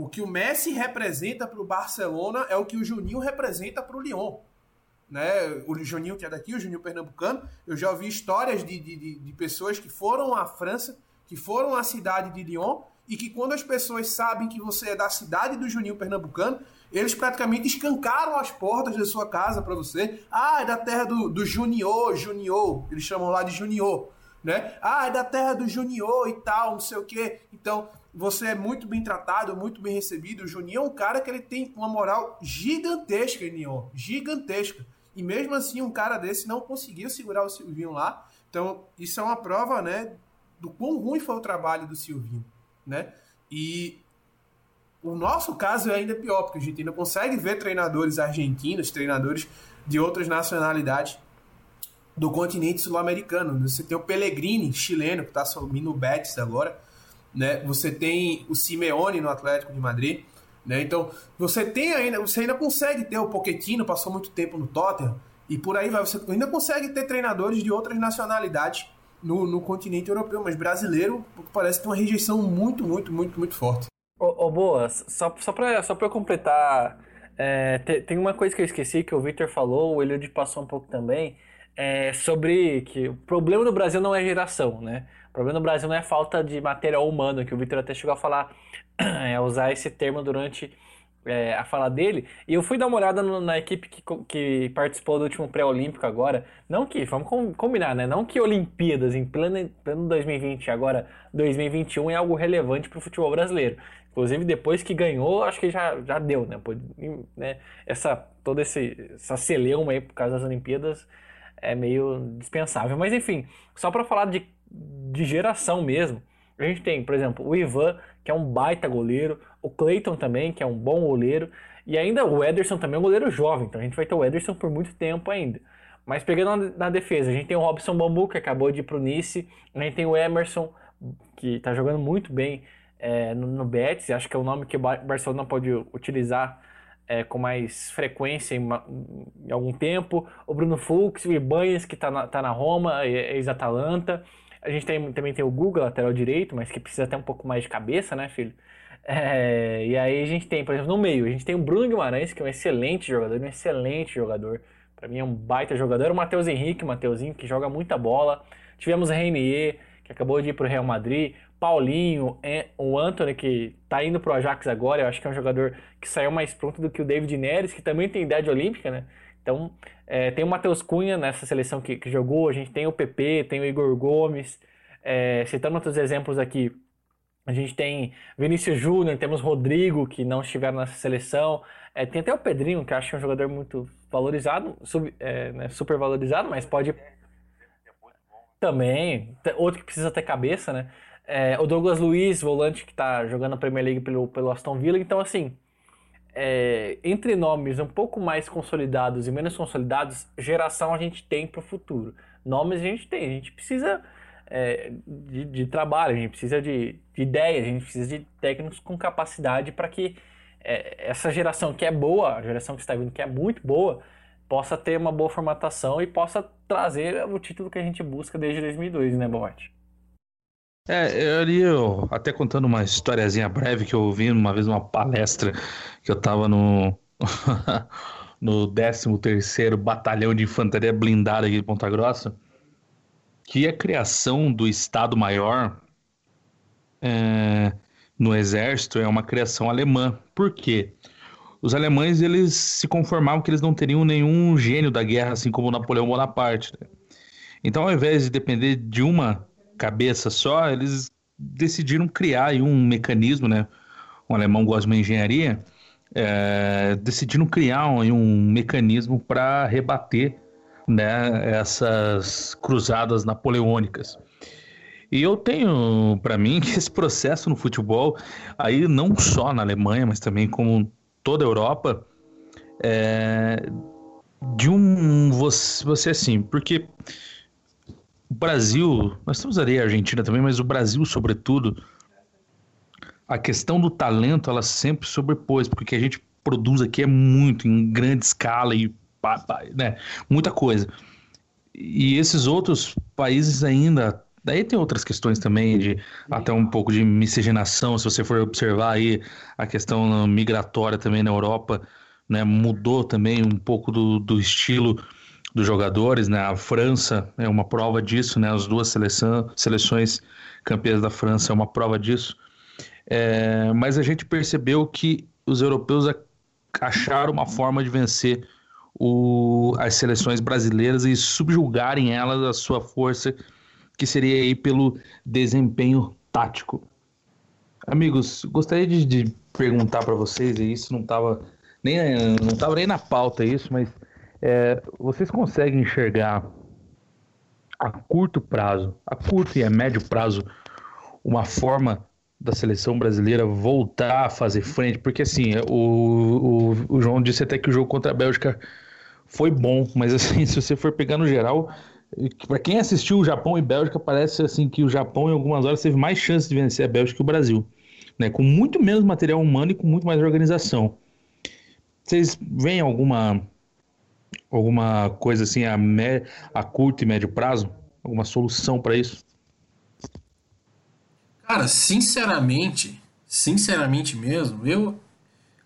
C: o que o Messi representa para o Barcelona é o que o Juninho representa para o Lyon né? O Juninho que é daqui, o Juninho Pernambucano, eu já ouvi histórias de, de, de pessoas que foram à França, que foram à cidade de Lyon, e que quando as pessoas sabem que você é da cidade do Juninho Pernambucano, eles praticamente escancaram as portas da sua casa para você. Ah, é da terra do, do Junior, eles chamam lá de Junior, né? Ah, é da terra do Junior e tal, não sei o quê. Então, você é muito bem tratado, muito bem recebido. O Juninho é um cara que ele tem uma moral gigantesca em gigantesca. E mesmo assim, um cara desse não conseguiu segurar o Silvinho lá. Então, isso é uma prova, né, do quão ruim foi o trabalho do Silvinho, né? E o nosso caso é ainda pior, porque a gente ainda consegue ver treinadores argentinos, treinadores de outras nacionalidades do continente sul-americano. Você tem o Pellegrini, chileno, que está assumindo o Betis agora. Né? Você tem o Simeone no Atlético de Madrid. Né? Então, você tem ainda, você ainda consegue ter o Pochettino, passou muito tempo no Tottenham, e por aí vai. Você ainda consegue ter treinadores de outras nacionalidades no, no continente europeu, mas brasileiro parece ter uma rejeição muito, muito, muito, muito forte.
D: Ô, Boa, só, só para só eu completar, é, tem, tem uma coisa que eu esqueci que o Victor falou, o Eliud passou um pouco também, é, sobre que o problema do Brasil não é geração, né? O problema do Brasil não é falta de material humano, que o Victor até chegou a falar, *clears throat* é, usar esse termo durante é, a fala dele. E eu fui dar uma olhada no, na equipe que, que participou do último pré-olímpico agora. Não que, vamos combinar, né? Não que Olimpíadas em pleno, pleno 2020, agora 2021 é algo relevante para o futebol brasileiro. Inclusive, depois que ganhou, acho que já, já deu, né? né? Essa, toda esse, essa celeuma aí por causa das Olimpíadas é meio dispensável. Mas enfim, só para falar de de geração mesmo. A gente tem, por exemplo, o Ivan, que é um baita goleiro, o Clayton também, que é um bom goleiro, e ainda o Ederson também é um goleiro jovem, então a gente vai ter o Ederson por muito tempo ainda. Mas pegando na, defesa, a gente tem o Robson Bambu, que acabou de ir pro Nice, a gente tem o Emerson, que está jogando muito bem é, no, no Betis, acho que é o nome que o Barcelona pode utilizar é, com mais frequência em, em, algum tempo. O Bruno Fux, o Ibanez, que está na, tá na Roma, ex-Atalanta. A gente tem, também tem o Guga, lateral direito, mas que precisa ter um pouco mais de cabeça, né, filho? É, e aí a gente tem, por exemplo, no meio, a gente tem o Bruno Guimarães, que é um excelente jogador, um excelente jogador. Para mim é um baita jogador. O Matheus Henrique, Mateuzinho, que joga muita bola. Tivemos o Reinier, que acabou de ir para o Real Madrid. Paulinho, o Anthony, que está indo para o Ajax agora. Eu acho que é um jogador que saiu mais pronto do que o David Neres, que também tem idade olímpica, né? Então, é, tem o Matheus Cunha nessa seleção que, que, jogou. A gente tem o PP, tem o Igor Gomes. É, citando outros exemplos aqui, a gente tem Vinícius Júnior, temos Rodrigo, que não estiveram nessa seleção. É, tem até o Pedrinho, que acho que é um jogador muito valorizado, sub, é, né, super valorizado, mas pode. Também. Outro que precisa ter cabeça, né? É, o Douglas Luiz, volante que está jogando a Premier League pelo, pelo Aston Villa. Então, assim, é, entre nomes um pouco mais consolidados e menos consolidados, geração a gente tem para o futuro. Nomes a gente tem, a gente precisa é, de, de, trabalho, a gente precisa de, de ideias, a gente precisa de técnicos com capacidade para que é, essa geração que é boa, a geração que está vindo que é muito boa, possa ter uma boa formatação e possa trazer o título que a gente busca desde 2002, né, Bomate?
B: É, eu ali, eu, até contando uma historiazinha breve que eu ouvi uma vez numa palestra que eu estava no *laughs* no 13º Batalhão de Infantaria Blindada aqui de Ponta Grossa, que a criação do Estado Maior é, no Exército é uma criação alemã. Por quê? Os alemães eles se conformavam que eles não teriam nenhum gênio da guerra, assim como Napoleão Bonaparte. Né? Então, ao invés de depender de uma cabeça só, eles decidiram criar um mecanismo, né? Um alemão gosta de uma engenharia, é, decidiram criar um, um mecanismo para rebater né, essas cruzadas napoleônicas. E eu tenho para mim que *laughs* esse processo no futebol, aí não só na Alemanha, mas também como toda a Europa, é, de um você, você assim, porque o Brasil, nós temos ali a Argentina também, mas o Brasil, sobretudo, a questão do talento ela sempre sobrepôs, porque a gente produz aqui é muito, em grande escala e né? Muita coisa. E esses outros países ainda. Daí tem outras questões também, de até um pouco de miscigenação, se você for observar aí a questão migratória também na Europa, né? Mudou também um pouco do, do estilo dos jogadores, né? A França é uma prova disso, né? As duas seleção, seleções campeãs da França é uma prova disso. É, mas a gente percebeu que os europeus acharam uma forma de vencer o, as seleções brasileiras e subjugarem elas a sua força, que seria aí pelo desempenho tático. Amigos, gostaria de, de perguntar para vocês, e isso não estava nem, não nem na pauta isso, mas é, vocês conseguem enxergar a curto prazo, a curto e a médio prazo, uma forma da seleção brasileira voltar a fazer frente, porque assim, o, o, o João disse até que o jogo contra a Bélgica foi bom, mas *laughs* assim, se você for pegar no geral, para quem assistiu o Japão e Bélgica, parece assim que o Japão em algumas horas teve mais chance de vencer a Bélgica que o Brasil, né? Com muito menos material humano e com muito mais organização. Vocês veem alguma alguma coisa assim a, me, a curto e médio prazo? Alguma solução para isso?
E: Cara, sinceramente, sinceramente mesmo, eu,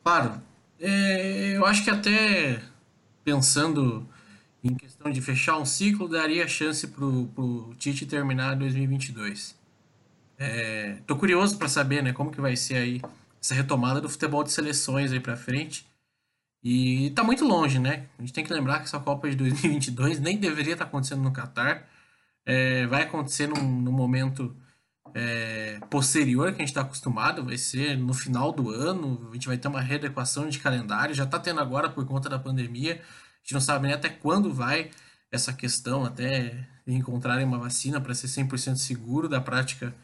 E: claro, é, eu acho que até pensando em questão de fechar um ciclo, daria chance pro, pro Tite terminar 2022. É, tô curioso para saber, né, como que vai ser aí essa retomada do futebol de seleções aí para frente. E tá muito longe, né? A gente tem que lembrar que essa Copa de 2022 nem deveria estar tá acontecendo no Catar. É, vai acontecer num, num momento é, posterior que a gente está acostumado, vai ser no final do ano, a gente vai ter uma readequação de calendário, já está tendo agora por conta da pandemia, a gente não sabe nem até quando vai essa questão, até encontrarem uma vacina para ser 100% seguro da prática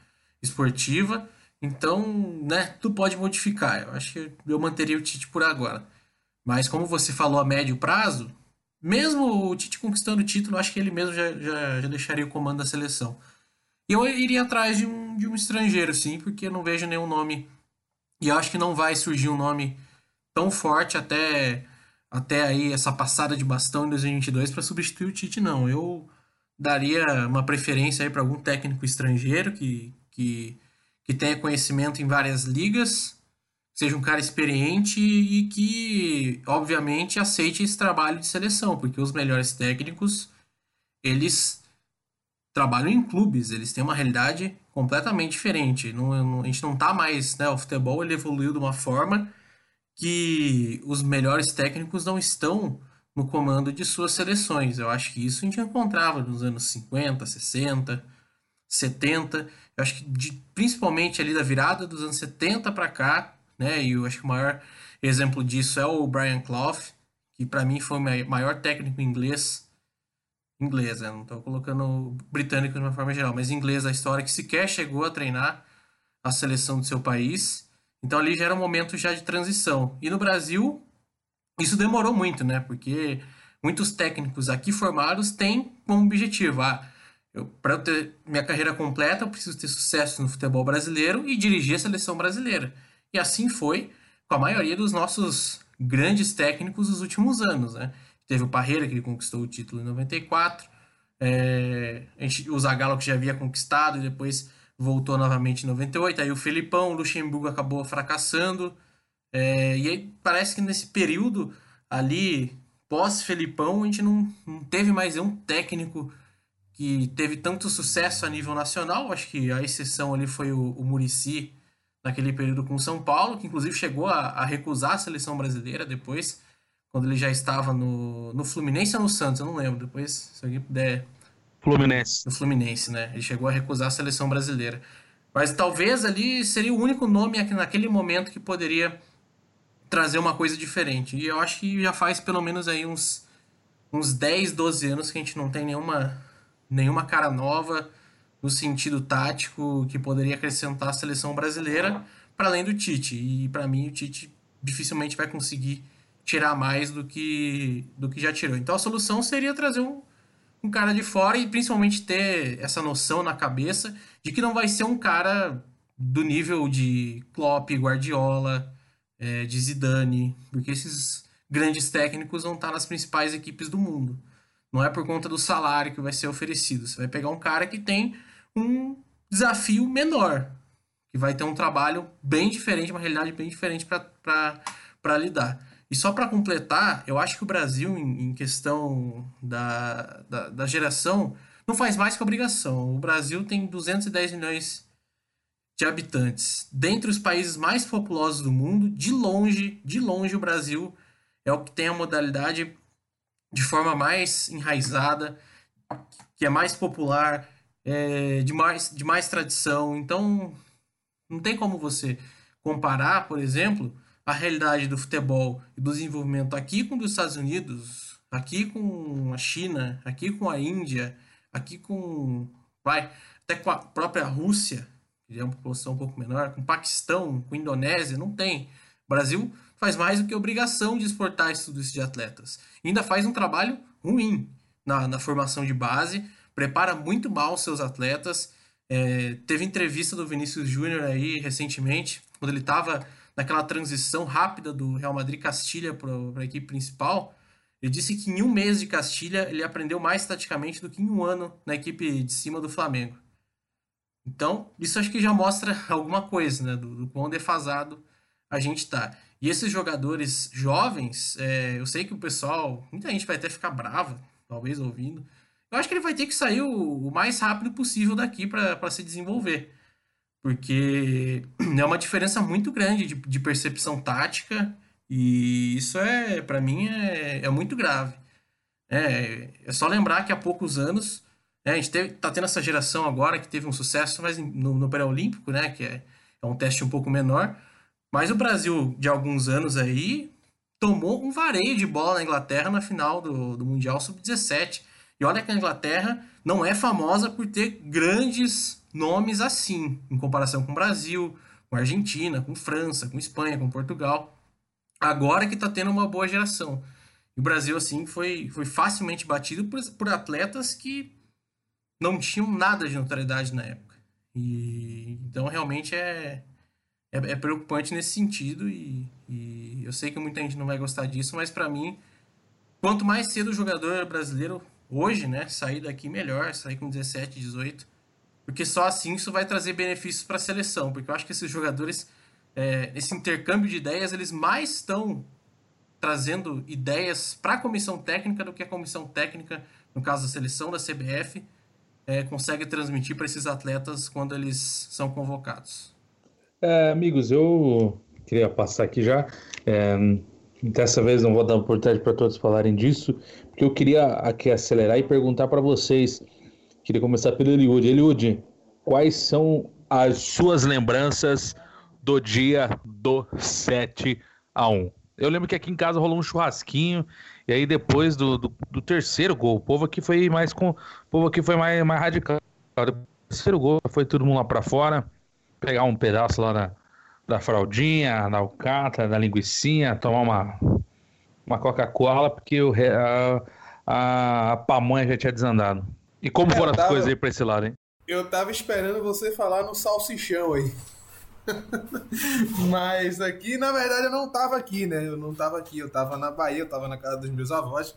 E: esportiva. Então, né, tu pode modificar. Eu acho que eu manteria o Tite por agora. Mas como você falou a médio prazo, mesmo o Tite conquistando o título, acho que ele mesmo já, já, já deixaria o comando da seleção. Eu iria atrás de um, de um estrangeiro, sim, porque eu não vejo nenhum nome. E eu acho que não vai surgir um nome tão forte até, até aí essa passada de bastão em 2022 para substituir o Tite, não. Eu daria uma preferência aí para algum técnico estrangeiro que, que, que tenha conhecimento em várias ligas seja um cara experiente e que, obviamente, aceite esse trabalho de seleção, porque os melhores técnicos, eles trabalham em clubes, eles têm uma realidade completamente diferente. Não, não, a gente não tá mais, né, o futebol ele evoluiu de uma forma que os melhores técnicos não estão no comando de suas seleções. Eu acho que isso a gente encontrava nos anos 50, 60, 70. Eu acho que de, principalmente ali da virada dos anos 70 para cá, né? E eu acho que o maior exemplo disso é o Brian Clough, que para mim foi o maior técnico inglês inglês, né? não estou colocando britânico de uma forma geral, mas inglês a história que sequer chegou a treinar a seleção do seu país. Então ali já era um momento já de transição. E no Brasil isso demorou muito, né? Porque muitos técnicos aqui formados têm como objetivo, ah, para eu ter minha carreira completa, eu preciso ter sucesso no futebol brasileiro e dirigir a seleção brasileira. E assim foi com a maioria dos nossos grandes técnicos dos últimos anos. Né? Teve o Parreira, que conquistou o título em 94, é, o Zagallo, que já havia conquistado e depois voltou novamente em 98. Aí o Felipão, o Luxemburgo acabou fracassando. É, e aí parece que nesse período ali, pós-Felipão, a gente não, não teve mais um técnico que teve tanto sucesso a nível nacional. Acho que a exceção ali foi o, o Murici, naquele período com São Paulo, que inclusive chegou a, a, recusar a seleção brasileira depois, quando ele já estava no, no Fluminense ou no Santos, eu não lembro. Depois, se alguém puder.
B: Fluminense.
E: No Fluminense, né? Ele chegou a recusar a seleção brasileira. Mas talvez ali seria o único nome naquele momento que poderia trazer uma coisa diferente. E eu acho que já faz pelo menos aí uns, uns 10, 12 anos que a gente não tem nenhuma, nenhuma cara nova no sentido tático que poderia acrescentar a seleção brasileira para além do Tite. E para mim o Tite dificilmente vai conseguir tirar mais do que do que já tirou. Então a solução seria trazer um, um cara de fora e principalmente ter essa noção na cabeça de que não vai ser um cara do nível de Klopp, Guardiola, é, de Zidane, porque esses grandes técnicos vão estar nas principais equipes do mundo. Não é por conta do salário que vai ser oferecido. Você vai pegar um cara que tem um desafio menor, que vai ter um trabalho bem diferente, uma realidade bem diferente para lidar. E só para completar, eu acho que o Brasil, em, em questão da, da, da, geração, não faz mais que obrigação. O Brasil tem 210 milhões de habitantes. Dentre os países mais populosos do mundo, de longe, de longe, o Brasil é o que tem a modalidade de forma mais enraizada, que é mais popular, é, de, mais, de mais tradição. Então, não tem como você comparar, por exemplo, a realidade do futebol e do desenvolvimento aqui com os Estados Unidos, aqui com a China, aqui com a Índia, aqui com. Vai, até com a própria Rússia, que é uma população um pouco menor, com o Paquistão, com a Indonésia, não tem. O Brasil faz mais do que obrigação de exportar tudo isso de atletas. E ainda faz um trabalho ruim na, na formação de base prepara muito mal seus atletas. É, teve entrevista do Vinícius Júnior aí recentemente, quando ele estava naquela transição rápida do Real Madrid Castilha para a equipe principal. Ele disse que em um mês de Castilha ele aprendeu mais taticamente do que em um ano na equipe de cima do Flamengo. Então, isso acho que já mostra *laughs* alguma coisa, né? Do, do quão defasado a gente tá. E esses jogadores jovens, é, eu sei que o pessoal, muita gente vai até ficar brava, talvez ouvindo, eu acho que ele vai ter que sair o, o mais rápido possível daqui para se desenvolver. Porque *clears throat* é uma diferença muito grande de, de percepção tática e isso é, para mim, é, é muito grave. É, é só lembrar que há poucos anos né, a gente teve, tá tendo essa geração agora que teve um sucesso mas no, no pré-olímpico, né, que é, é um teste um pouco menor. Mas o Brasil, de alguns anos aí, tomou um vareio de bola na Inglaterra na final do, do Mundial Sub-17. E olha que a Inglaterra não é famosa por ter grandes nomes assim, em comparação com o Brasil, com a Argentina, com França, com Espanha, com Portugal. Agora que está tendo uma boa geração. E o Brasil, assim, foi, foi facilmente batido por, por atletas que não tinham nada de notoriedade na época. E, então, realmente, é, é, é preocupante nesse sentido. E, e, eu sei que muita gente não vai gostar disso, mas para mim, quanto mais cedo o jogador brasileiro, hoje, né, sair daqui melhor, sair com 17, 18, porque só assim isso vai trazer benefícios para a seleção. Porque eu acho que esses jogadores, é, esse intercâmbio de ideias, eles mais estão trazendo ideias para a comissão técnica do que a comissão técnica, no caso da seleção da CBF, é, consegue transmitir para esses atletas quando eles são convocados.
B: É, amigos, eu queria passar aqui já. É, dessa vez não vou dar oportunidade para todos falarem disso, porque eu queria aqui acelerar e perguntar para vocês. Queria começar pelo Eliud. Eliud, quais são as suas lembranças do dia do 7 a 1? Eu lembro que aqui em casa rolou um churrasquinho, e aí depois do, do, do terceiro gol, o povo aqui foi mais com. O povo aqui foi mais, mais radical. Do terceiro gol, foi todo mundo lá para fora, pegar um pedaço lá na, da fraldinha, da alcatra, da linguiçinha, tomar uma, uma Coca-Cola, porque o, a, a, a pamonha já tinha desandado. E como é, foram tava, as coisas aí pra esse lado, hein?
C: Eu tava esperando você falar no salsichão aí. *laughs* Mas aqui, na verdade, eu não tava aqui, né? Eu não tava aqui, eu tava na Bahia, eu tava na casa dos meus avós.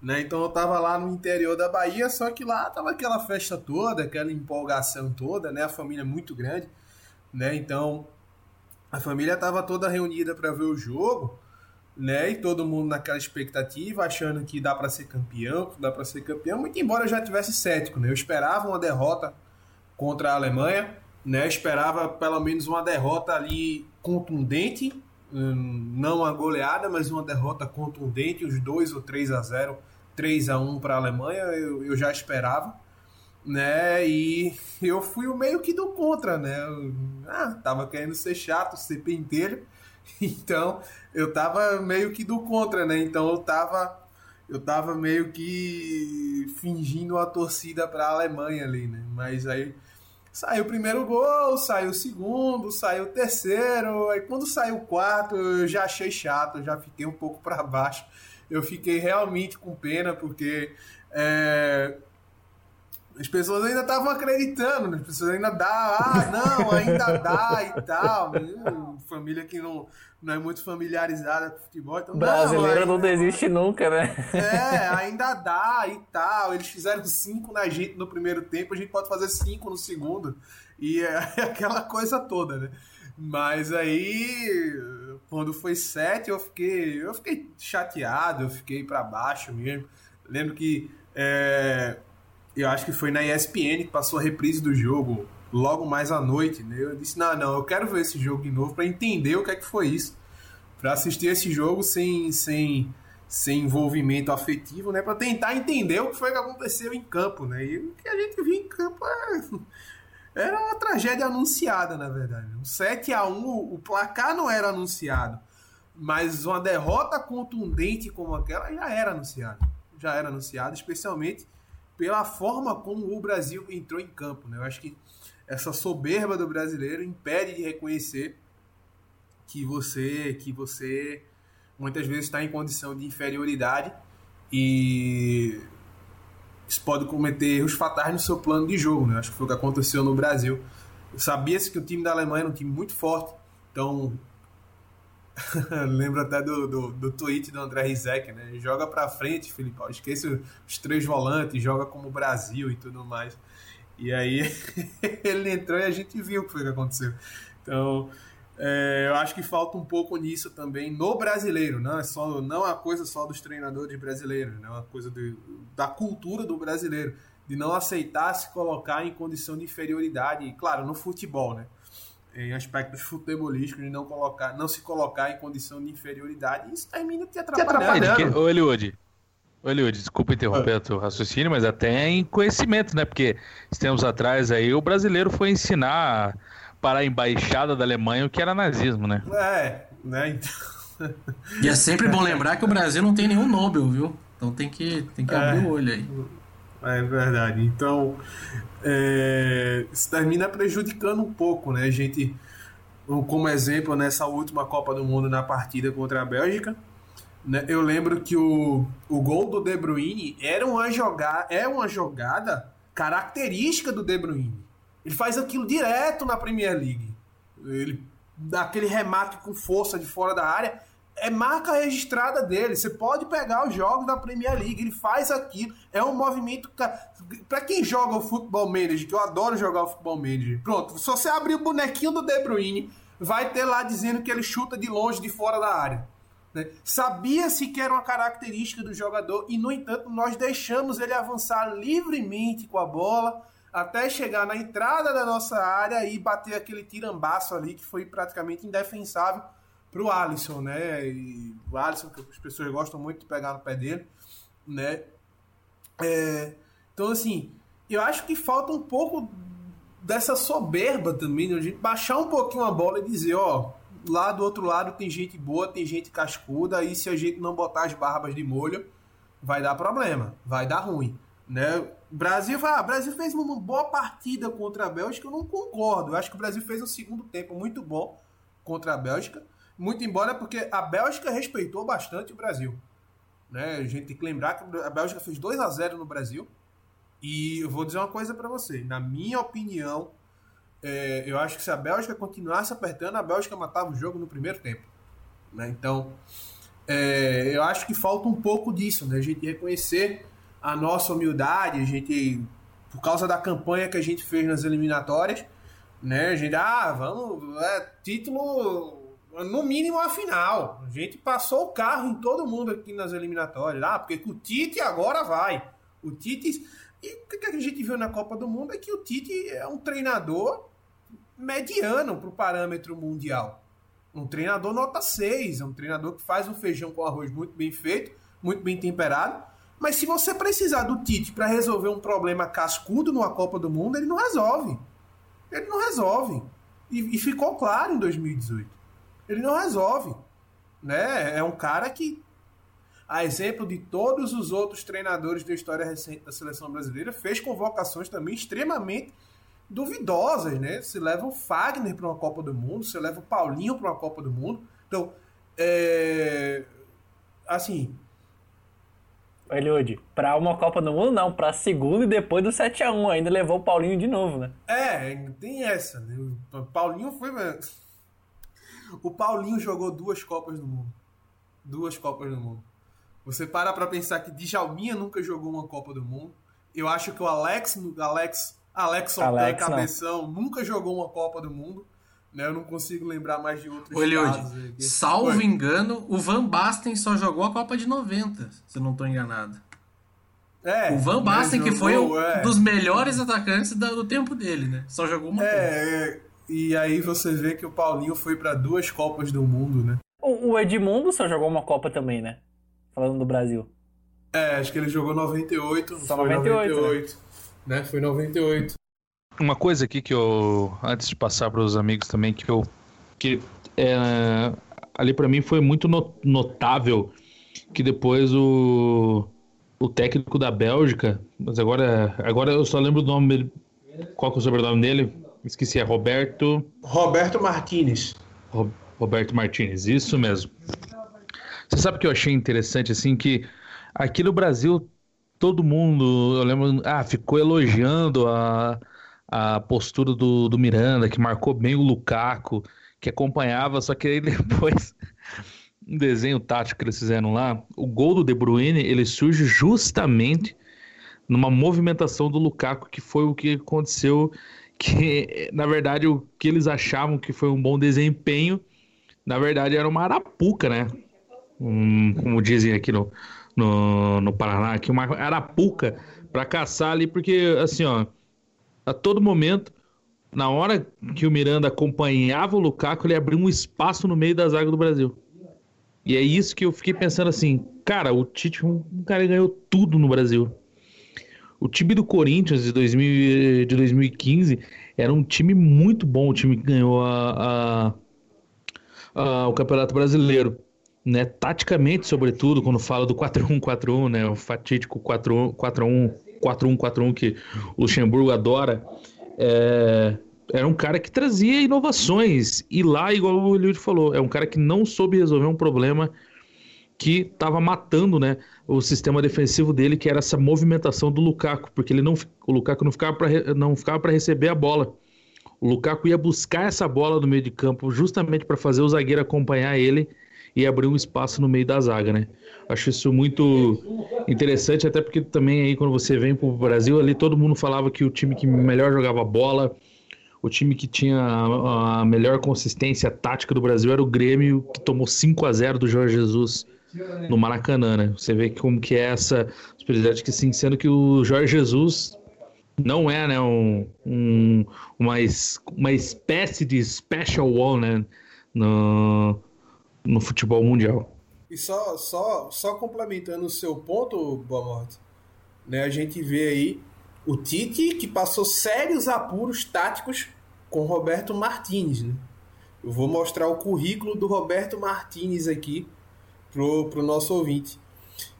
C: Né? Então eu tava lá no interior da Bahia, só que lá tava aquela festa toda, aquela empolgação toda, né? A família é muito grande, né? Então a família tava toda reunida para ver o jogo, né? E todo mundo naquela expectativa, achando que dá para ser campeão, que dá para ser campeão, muito embora eu já tivesse cético, né? Eu esperava uma derrota contra a Alemanha, né? Esperava pelo menos uma derrota ali contundente, hum, não a goleada, mas uma derrota contundente, os 2 ou 3 a 0, 3 a 1 para a Alemanha, eu, eu já esperava, né? E eu fui o meio que do contra, né? Eu, ah, tava querendo ser chato, ser pentelho, *laughs* então eu tava meio que do contra, né? Então eu tava eu tava meio que fingindo a torcida para a Alemanha ali, né? Mas aí Saiu o primeiro gol, saiu o segundo, saiu o terceiro. Aí quando saiu o quarto, eu já achei chato, já fiquei um pouco para baixo. Eu fiquei realmente com pena, porque é, as pessoas ainda estavam acreditando, as pessoas ainda dá, ah, não, ainda dá e tal. Família que não, não é muito familiarizada com futebol. Então,
D: Brasileiro não, não desiste nunca, né?
C: É, *laughs* ainda dá e tal. Eles fizeram cinco na gente no primeiro tempo, a gente pode fazer cinco no segundo. E é *laughs* aquela coisa toda, né? Mas aí, quando foi sete, eu fiquei, eu fiquei chateado, eu fiquei para baixo mesmo. Lembro que é, eu acho que foi na ESPN que passou a reprise do jogo logo mais à noite. Né? Eu disse: não, não, eu quero ver esse jogo de novo para entender o que é que foi isso. Para assistir esse jogo sem, sem, sem envolvimento afetivo, né? Para tentar entender o que foi que aconteceu em campo, né? E o que a gente viu em campo é... era uma tragédia anunciada, na verdade. Um 7 a 1 o placar não era anunciado, mas uma derrota contundente como aquela já era anunciada. Já era anunciada, especialmente pela forma como o Brasil entrou em campo, né? Eu acho que essa soberba do brasileiro impede de reconhecer que você que você muitas vezes está em condição de inferioridade e isso pode cometer erros fatais no seu plano de jogo, né? Acho que foi o que aconteceu no Brasil. Sabia-se que o time da Alemanha era um time muito forte, então *laughs* lembro até do, do, do, tweet do André Rizek, né? Joga pra frente, Filipão. Esqueça os três volantes, joga como o Brasil e tudo mais. E aí *laughs* ele entrou e a gente viu o que foi que aconteceu. Então, é, eu acho que falta um pouco nisso também no brasileiro, não é só não é a coisa só dos treinadores brasileiros, não é uma coisa do, da cultura do brasileiro, de não aceitar se colocar em condição de inferioridade, claro, no futebol, né? Em aspectos futebolísticos, de não colocar, não se colocar em condição de inferioridade, isso termina te atrapalhando. Te atrapalhando.
B: Ô, Eliud, Olha, desculpa interromper o teu raciocínio, mas até em conhecimento, né? Porque tempos atrás aí o brasileiro foi ensinar para a embaixada da Alemanha o que era nazismo, né?
C: É, né? Então...
E: E é sempre bom lembrar que o Brasil não tem nenhum Nobel, viu? Então tem que, tem que abrir é. o olho aí.
C: É verdade. Então, é, isso termina prejudicando um pouco, né? A gente, como exemplo, nessa última Copa do Mundo na partida contra a Bélgica, né, eu lembro que o, o gol do De Bruyne era uma jogada, é uma jogada característica do De Bruyne. Ele faz aquilo direto na Premier League. Ele dá aquele remate com força de fora da área é marca registrada dele. Você pode pegar os jogos da Premier League, ele faz aquilo. É um movimento. Para quem joga o Futebol Manager, que eu adoro jogar o Futebol Manager, pronto, se você abrir o bonequinho do De Bruyne, vai ter lá dizendo que ele chuta de longe, de fora da área. Né? Sabia-se que era uma característica do jogador e, no entanto, nós deixamos ele avançar livremente com a bola até chegar na entrada da nossa área e bater aquele tirambaço ali que foi praticamente indefensável pro Alisson, né? E o Alisson, que as pessoas gostam muito de pegar no pé dele, né? É, então, assim, eu acho que falta um pouco dessa soberba também, né? gente baixar um pouquinho a bola e dizer, ó, lá do outro lado tem gente boa, tem gente cascuda, e se a gente não botar as barbas de molho, vai dar problema, vai dar ruim, né? Brasil, ah, Brasil fez uma boa partida contra a Bélgica, eu não concordo. Eu acho que o Brasil fez um segundo tempo muito bom contra a Bélgica, muito embora porque a Bélgica respeitou bastante o Brasil. Né? A gente tem que lembrar que a Bélgica fez 2 a 0 no Brasil. E eu vou dizer uma coisa para você. Na minha opinião, é, eu acho que se a Bélgica continuasse apertando, a Bélgica matava o jogo no primeiro tempo. Né? Então, é, eu acho que falta um pouco disso, né? A gente reconhecer a nossa humildade, a gente, por causa da campanha que a gente fez nas eliminatórias, né? A gente, ah, vamos, é, título no mínimo a final. A gente passou o carro em todo mundo aqui nas eliminatórias. Ah, porque o Tite agora vai. O Tite. E o que a gente viu na Copa do Mundo é que o Tite é um treinador mediano para o parâmetro mundial. Um treinador nota 6, é um treinador que faz um feijão com arroz muito bem feito, muito bem temperado. Mas se você precisar do Tite para resolver um problema cascudo numa Copa do Mundo, ele não resolve. Ele não resolve. E, e ficou claro em 2018 ele não resolve. Né? É um cara que, a exemplo de todos os outros treinadores da história recente da seleção brasileira, fez convocações também extremamente duvidosas, né? Se leva o Fagner para uma Copa do Mundo, se leva o Paulinho para uma Copa do Mundo. Então, é... assim,
D: Eliud, para uma Copa do Mundo não, para segunda e depois do 7 a 1 ainda levou o Paulinho de novo, né?
C: É, tem essa, né? O Paulinho foi o Paulinho jogou duas Copas do Mundo. Duas Copas do Mundo. Você para pra pensar que Djalminha nunca jogou uma Copa do Mundo. Eu acho que o Alex, Alex, Alex Alex Cabeção não. nunca jogou uma Copa do Mundo. Né? Eu não consigo lembrar mais de outros
E: Ô, casos. salvo Oi. engano, o Van Basten só jogou a Copa de 90, se eu não estou enganado. É, o Van Basten, que foi um é. dos melhores atacantes do tempo dele, né? Só jogou uma
C: é, Copa. É, e aí você vê que o Paulinho foi para duas Copas do Mundo, né?
D: O, Edmundo só jogou uma Copa também, né? Falando do Brasil.
C: É, acho que ele jogou 98. Só foi 98. 98 né? né? Foi 98.
B: Uma coisa aqui que eu. Antes de passar para os amigos também, que eu. Que é, ali para mim foi muito notável que depois o. O técnico da Bélgica, mas agora, agora eu só lembro o nome dele. Qual que é o sobrenome dele? Esqueci, é Roberto.
C: Roberto Martinez.
B: Ro... Roberto Martinez, isso mesmo. Você sabe que eu achei interessante, assim, que aqui no Brasil, todo mundo, eu lembro, ah, ficou elogiando a, a postura do, do Miranda, que marcou bem o Lukaku, que acompanhava, só que aí *laughs* depois, um desenho tático que eles fizeram lá, o gol do De Bruyne, ele surge justamente numa movimentação do Lukaku, que foi o que aconteceu que na verdade o que eles achavam que foi um bom desempenho, na verdade era uma arapuca, né? Um, como dizem aqui no, no, no Paraná, que uma arapuca para caçar ali, porque assim, ó, a todo momento, na hora que o Miranda acompanhava o Lukaku, ele abriu um espaço no meio da zaga do Brasil. E é isso que eu fiquei pensando assim, cara, o Tite, um cara ganhou tudo no Brasil. O time do Corinthians de, 2000, de 2015 era um time muito bom, o time que ganhou a, a, a, o Campeonato Brasileiro. Né, taticamente, sobretudo, quando fala do 4-1-4-1, né, o fatídico 4-1, 4-1-4-1 que o Luxemburgo adora, é, era um cara que trazia inovações. E lá, igual o Eliud falou, é um cara que não soube resolver um problema que estava matando né, o sistema defensivo dele, que era essa movimentação do Lukaku, porque ele não, o Lukaku não ficava para não ficava para receber a bola. O Lukaku ia buscar essa bola no meio de campo justamente para fazer o zagueiro acompanhar ele e abrir um espaço no meio da zaga, né? Acho isso muito interessante, até porque também aí quando você vem para o Brasil, ali todo mundo falava que o time que melhor jogava bola, o time que tinha a melhor consistência tática do Brasil era o Grêmio, que tomou 5 a 0 do Jorge Jesus no Maracanã, né? Você vê como que é essa superioridade que sim, sendo que o Jorge Jesus não é, né, um, um uma, uma espécie de special one, né, no, no futebol mundial.
C: E só, só, só complementando o seu ponto, Boa Morte, né, a gente vê aí o Tite que passou sérios apuros táticos com Roberto Martinez, né? Eu vou mostrar o currículo do Roberto Martinez aqui pro, pro nosso ouvinte.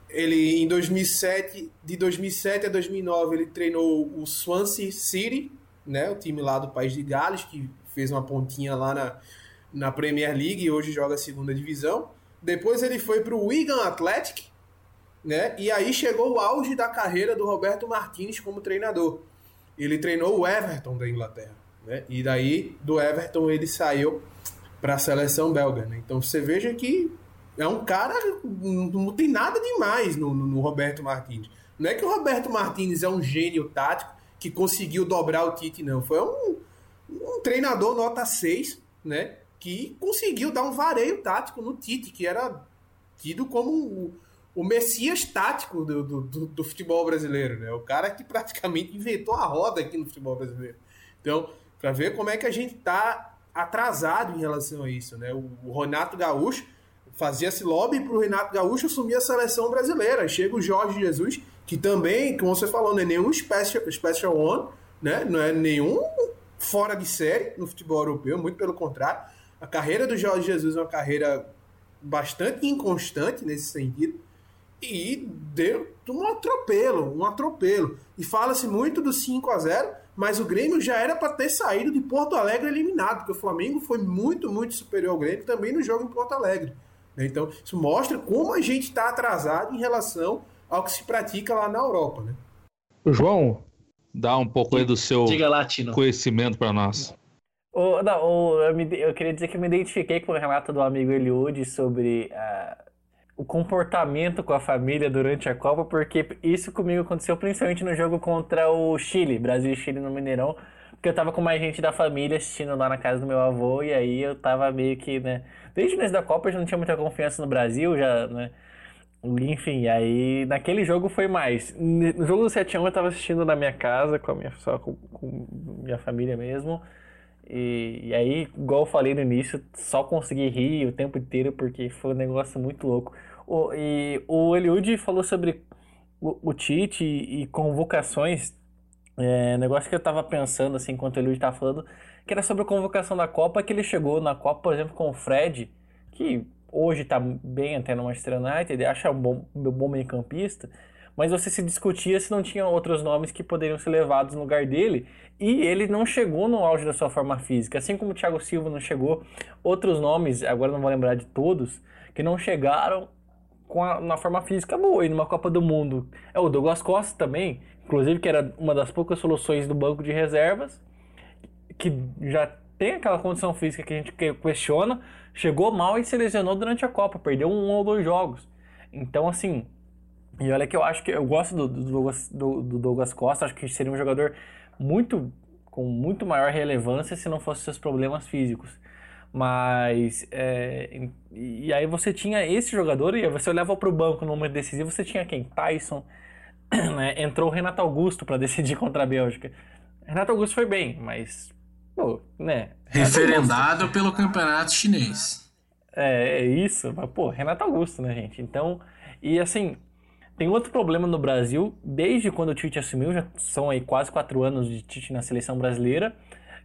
C: Ele em 2007, de 2007 a 2009, ele treinou o Swansea City, né, o time lá do País de Gales que fez uma pontinha lá na, na Premier League e hoje joga a segunda divisão. Depois ele foi para o Wigan Athletic, né? E aí chegou o auge da carreira do Roberto Martins como treinador. Ele treinou o Everton da Inglaterra, né? E daí do Everton ele saiu para a seleção belga, né? Então você veja que é um cara não tem nada demais no, no, no Roberto Martins. Não é que o Roberto Martins é um gênio tático que conseguiu dobrar o Tite, não. Foi um, um treinador nota 6, né? que conseguiu dar um vareio tático no Tite, que era tido como o, o messias tático do, do, do, do, futebol brasileiro, né? O cara que praticamente inventou a roda aqui no futebol brasileiro. Então, para ver como é que a gente tá atrasado em relação a isso, né? O, o Renato Gaúcho fazia-se lobby para o Renato Gaúcho assumir a seleção brasileira. Chega o Jorge Jesus, que também, como você falou, não é nenhum special, special one, né? Não é nenhum fora de série no futebol europeu, muito pelo contrário a carreira do Jorge Jesus é uma carreira bastante inconstante nesse sentido e deu um atropelo, um atropelo. E fala-se muito do 5 a 0 mas o Grêmio já era para ter saído de Porto Alegre eliminado, porque o Flamengo foi muito, muito superior ao Grêmio também no jogo em Porto Alegre. Né? Então, isso mostra como a gente está atrasado em relação ao que se pratica lá na Europa. Né?
B: João, dá um pouco aí do seu conhecimento para nós.
D: O, não, o, eu, me, eu, queria dizer que eu me identifiquei com o relato do amigo Eliud sobre uh, o comportamento com a família durante a Copa, porque isso comigo aconteceu principalmente no jogo contra o Chile, Brasil e Chile no Mineirão, porque eu tava com mais gente da família assistindo lá na casa do meu avô, e aí eu tava meio que, né, desde o início da Copa eu já não tinha muita confiança no Brasil, já, né, enfim, aí naquele jogo foi mais. No jogo do 7x1 eu tava assistindo na minha casa, com a minha, só com, com minha família mesmo, e, e, aí, igual eu falei no início, só consegui rir o tempo inteiro porque foi um negócio muito louco. O, e o Eliud falou sobre o, o Tite e, e convocações. É, negócio que eu tava pensando, assim, enquanto o Eliud tava falando, que era sobre a convocação da Copa, que ele chegou na Copa, por exemplo, com o Fred, que hoje tá bem até no Manchester United, acha um bom, um bom meio campista, mas você se discutia se não tinha outros nomes que poderiam ser levados no lugar dele, e ele não chegou no auge da sua forma física, assim como o Thiago Silva não chegou, outros nomes, agora não vou lembrar de todos, que não chegaram com a, na forma física boa e numa Copa do Mundo. É o Douglas Costa também, inclusive que era uma das poucas soluções do banco de reservas, que já tem aquela condição física que a gente questiona, chegou mal e se lesionou durante a Copa, perdeu um ou dois jogos. Então, assim, e olha que eu acho que eu gosto do, do, Douglas, do, do Douglas Costa, acho que seria um jogador muito com muito maior relevância se não fossem seus problemas físicos. Mas é, e aí você tinha esse jogador e você olhava para o banco no momento decisivo, você tinha quem? Tyson, *clears throat* né? entrou o Renato Augusto para *laughs* decidir contra a Bélgica. Renato Augusto foi bem, mas pô, né?
E: Referendado pelo campeonato chinês.
D: É, é isso, mas pô, Renato Augusto, né, gente? Então, e assim, tem outro problema no Brasil, desde quando o Tite assumiu, já são aí quase quatro anos de Tite na seleção brasileira,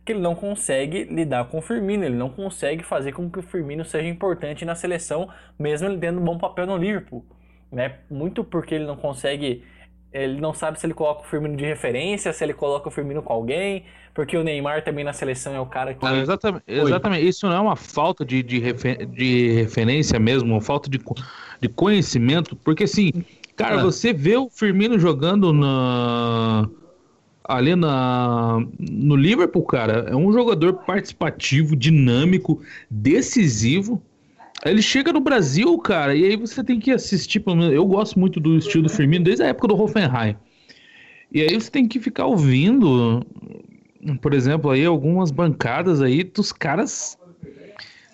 D: que ele não consegue lidar com o Firmino, ele não consegue fazer com que o Firmino seja importante na seleção, mesmo ele tendo um bom papel no Liverpool. Né? Muito porque ele não consegue ele não sabe se ele coloca o Firmino de referência, se ele coloca o Firmino com alguém, porque o Neymar também na seleção é o cara que.
B: Ah, exatamente, exatamente. Isso não é uma falta de, de, refer, de referência mesmo, uma falta de, de conhecimento, porque assim, cara, ah. você vê o Firmino jogando na ali na, no Liverpool, cara, é um jogador participativo, dinâmico, decisivo. Ele chega no Brasil, cara, e aí você tem que assistir. Eu gosto muito do estilo do Firmino desde a época do Hoffenheim. E aí você tem que ficar ouvindo, por exemplo, aí algumas bancadas aí dos caras,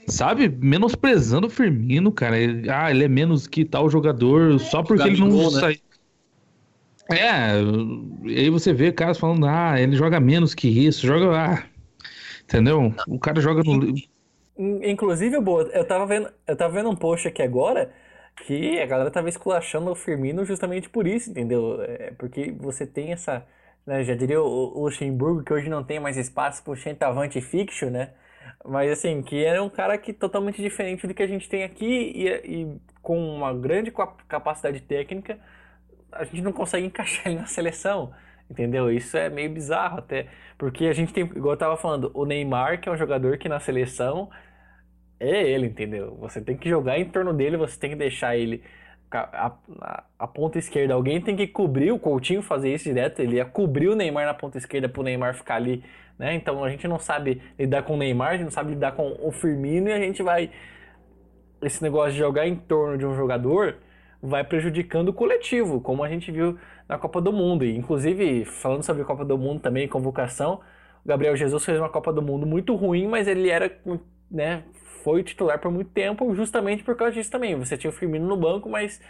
B: sabe, menosprezando o Firmino, cara. Ah, ele é menos que tal jogador só porque ele não gol, né? sai. É, e aí você vê caras falando, ah, ele joga menos que isso, joga. Ah, entendeu? O cara joga no.
D: Inclusive, boa, eu tava vendo, eu tava vendo um post aqui agora que a galera tava esculachando o Firmino justamente por isso, entendeu? É porque você tem essa. Né, já diria o, Luxemburgo, que hoje não tem mais espaço pro centavante fixo, né? Mas assim, que era um cara que totalmente diferente do que a gente tem aqui e, e com uma grande capacidade técnica a gente não consegue *laughs* encaixar ele na seleção. Entendeu? Isso é meio bizarro até. Porque a gente tem, igual eu tava falando, o Neymar, que é um jogador que na seleção é ele, entendeu? Você tem que jogar em torno dele, você tem que deixar ele a, a, a, ponta esquerda. Alguém tem que cobrir o Coutinho fazer isso direto. Ele ia cobrir o Neymar na ponta esquerda pro Neymar ficar ali, né? Então a gente não sabe lidar com o Neymar, a gente não sabe lidar com o Firmino e a gente vai. Esse negócio de jogar em torno de um jogador vai prejudicando o coletivo, como a gente viu na Copa do Mundo. E, inclusive, falando sobre Copa do Mundo também, convocação, o Gabriel Jesus fez uma Copa do Mundo muito ruim, mas ele era, né, foi titular por muito tempo, justamente por causa disso também. Você tinha o Firmino no banco, mas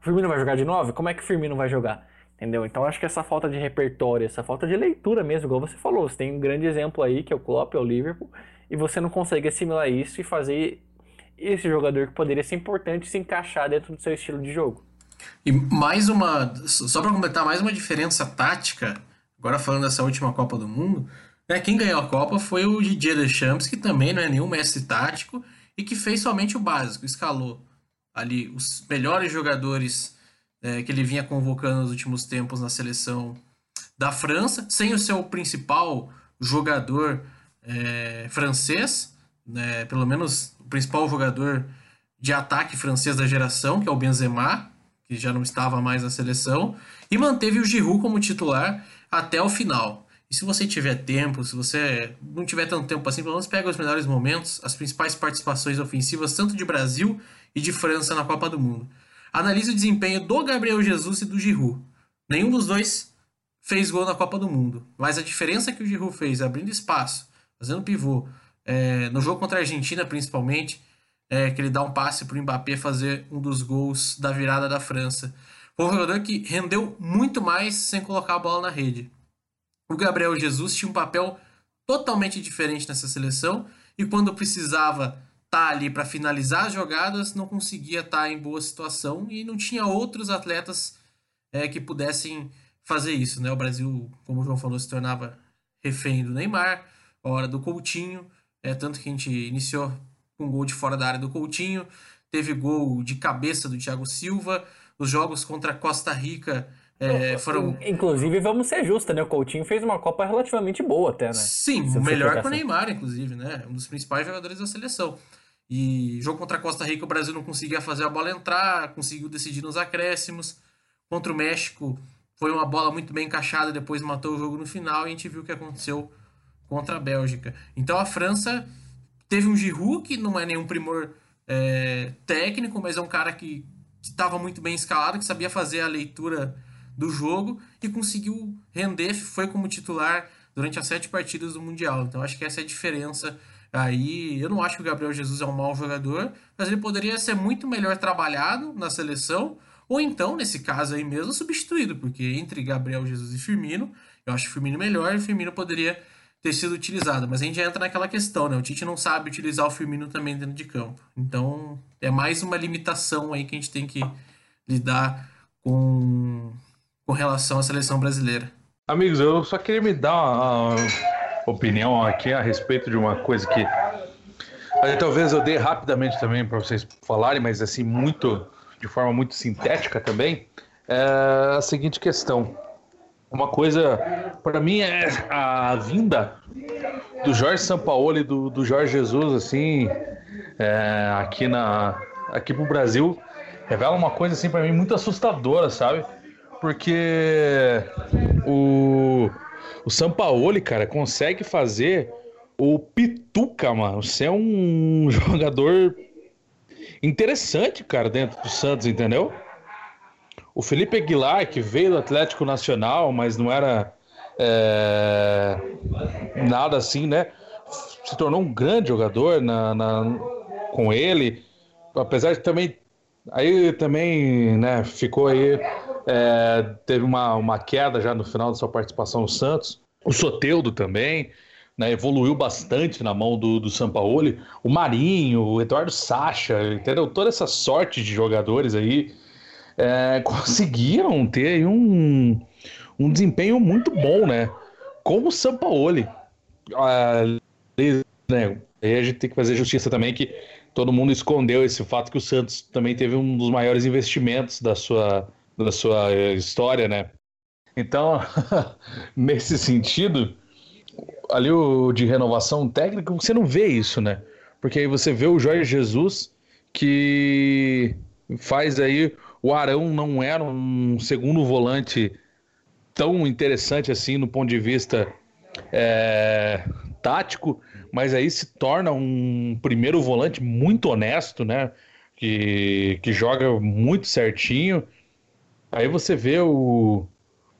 D: o Firmino vai jogar de novo? Como é que o Firmino vai jogar? Entendeu? Então acho que essa falta de repertório, essa falta de leitura mesmo, igual você falou, você tem um grande exemplo aí, que é o Klopp, é o Liverpool, e você não consegue assimilar isso e fazer esse jogador que poderia ser importante se encaixar dentro do seu estilo de jogo.
E: E mais uma, só para completar, mais uma diferença tática, agora falando dessa última Copa do Mundo, né, quem ganhou a Copa foi o Didier Deschamps, que também não é nenhum mestre tático e que fez somente o básico, escalou ali os melhores jogadores é, que ele vinha convocando nos últimos tempos na seleção da França, sem o seu principal jogador é, francês, né, pelo menos o principal jogador de ataque francês da geração, que é o Benzema, que já não estava mais na seleção, e manteve o Giroud como titular até o final. E se você tiver tempo, se você não tiver tanto tempo assim, pelo menos pega os melhores momentos, as principais participações ofensivas, tanto de Brasil e de França na Copa do Mundo. Analise o desempenho do Gabriel Jesus e do Giroud. Nenhum dos dois fez gol na Copa do Mundo, mas a diferença que o Giroud fez, abrindo espaço, fazendo pivô, é, no jogo contra a Argentina, principalmente, é, que ele dá um passe para o Mbappé fazer um dos gols da virada da França. Foi um jogador que rendeu muito mais sem colocar a bola na rede. O Gabriel Jesus tinha um papel totalmente diferente nessa seleção e quando precisava estar tá ali para finalizar as jogadas, não conseguia estar tá em boa situação e não tinha outros atletas é, que pudessem fazer isso. Né? O Brasil, como o João falou, se tornava refém do Neymar, hora do Coutinho. É, tanto que a gente iniciou com gol de fora da área do Coutinho, teve gol de cabeça do Thiago Silva. Os jogos contra Costa Rica é, foram.
D: Inclusive, vamos ser justos, né? O Coutinho fez uma Copa relativamente boa até, né?
E: Sim, melhor que o Neymar, inclusive, né? Um dos principais jogadores da seleção. E jogo contra Costa Rica, o Brasil não conseguia fazer a bola entrar, conseguiu decidir nos acréscimos. Contra o México, foi uma bola muito bem encaixada, depois matou o jogo no final e a gente viu o que aconteceu contra a Bélgica. Então a França teve um Giroud que não é nenhum primor é, técnico, mas é um cara que estava muito bem escalado, que sabia fazer a leitura do jogo e conseguiu render, foi como titular durante as sete partidas do Mundial. Então acho que essa é a diferença aí. Eu não acho que o Gabriel Jesus é um mau jogador, mas ele poderia ser muito melhor trabalhado na seleção, ou então, nesse caso aí mesmo, substituído, porque entre Gabriel Jesus e Firmino, eu acho Firmino melhor e Firmino poderia ter sido utilizado. Mas a gente entra naquela questão, né? O Tite não sabe utilizar o Firmino também dentro de campo. Então, é mais uma limitação aí que a gente tem que lidar com, com relação à seleção brasileira.
B: Amigos, eu só queria me dar uma opinião aqui a respeito de uma coisa que talvez eu dê rapidamente também para vocês falarem, mas assim muito de forma muito sintética também. é a seguinte questão. Uma coisa, para mim, é a vinda do Jorge Sampaoli do, do Jorge Jesus, assim, é, aqui, na, aqui pro Brasil, revela uma coisa, assim, para mim, muito assustadora, sabe? Porque o, o Sampaoli, cara, consegue fazer o Pituca, mano, ser um *laughs* jogador interessante, cara, dentro do Santos, entendeu? O Felipe Aguilar, que veio do Atlético Nacional, mas não era é, nada assim, né? Se tornou um grande jogador na, na, com ele, apesar de também. Aí também, né, ficou aí. É, teve uma, uma queda já no final da sua participação no Santos. O Soteudo também. Né, evoluiu bastante na mão do, do Sampaoli. O Marinho, o Eduardo Sacha, entendeu? Toda essa sorte de jogadores aí é, *laughs* conseguiram ter um, um desempenho muito bom, né? Como o Sampaoli. Ah, né? Aí a gente tem que fazer justiça também que todo mundo escondeu esse fato que o Santos também teve um dos maiores investimentos da sua, da sua história, né? Então, *laughs* nesse sentido, ali o de renovação técnica, você não vê isso, né? Porque aí você vê o Jorge Jesus que faz aí o Arão não era um segundo volante tão interessante assim no ponto de vista é, tático, mas aí se torna um primeiro volante muito honesto, né? Que, que joga muito certinho. Aí você vê o,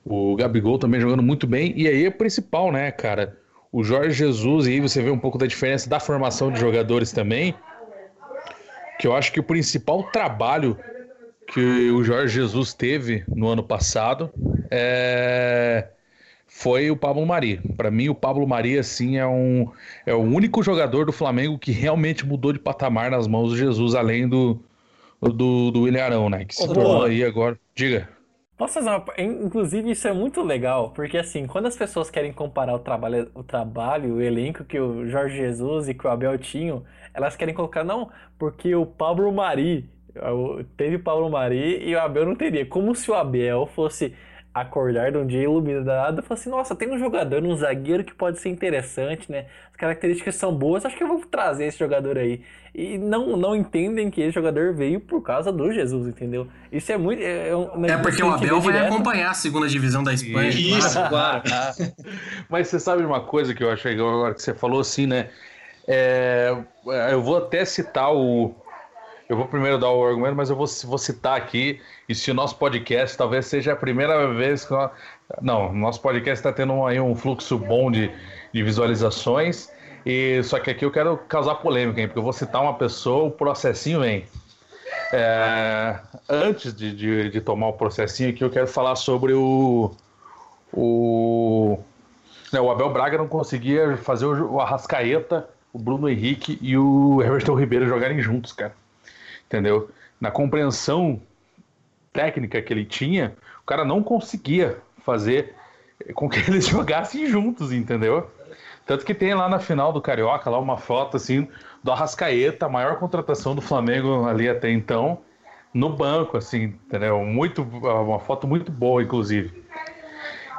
B: o Gabigol também jogando muito bem. E aí é principal, né, cara? O Jorge Jesus, e aí você vê um pouco da diferença da formação de jogadores também. Que eu acho que o principal trabalho que o Jorge Jesus teve no ano passado é... foi o Pablo Mari. Para mim, o Pablo Mari assim é um é o único jogador do Flamengo que realmente mudou de patamar nas mãos do Jesus, além do do, do William Arão, né? Que se tornou aí agora. Diga.
D: Posso fazer uma. Inclusive, isso é muito legal, porque assim, quando as pessoas querem comparar o trabalho, o trabalho, o elenco que o Jorge Jesus e que o Abel tinham, elas querem colocar, não, porque o Pablo Mari Teve Paulo Mari e o Abel não teria. Como se o Abel fosse acordar de um dia iluminado e falar assim, nossa, tem um jogador, um zagueiro que pode ser interessante, né? As características são boas, acho que eu vou trazer esse jogador aí. E não, não entendem que esse jogador veio por causa do Jesus, entendeu? Isso é muito...
E: É, é, é porque o Abel vai direto. acompanhar a segunda divisão da Espanha.
B: Isso, claro. *laughs* Mas você sabe uma coisa que eu achei agora que você falou assim, né? É, eu vou até citar o eu vou primeiro dar o argumento, mas eu vou, vou citar aqui. E se o nosso podcast talvez seja a primeira vez que. Nós... Não, nosso podcast está tendo aí um fluxo bom de, de visualizações. E só que aqui eu quero causar polêmica, hein? Porque eu vou citar uma pessoa, o processinho vem. É, antes de, de, de, tomar o processinho aqui, eu quero falar sobre o. O, né, o Abel Braga não conseguia fazer o, o Arrascaeta, o Bruno Henrique e o Everton Ribeiro jogarem juntos, cara entendeu? Na compreensão técnica que ele tinha, o cara não conseguia fazer com que *laughs* eles jogassem juntos, entendeu? Tanto que tem lá na final do Carioca lá uma foto assim do Arrascaeta, a maior contratação do Flamengo ali até então, no banco, assim, entendeu? Muito, uma foto muito boa, inclusive.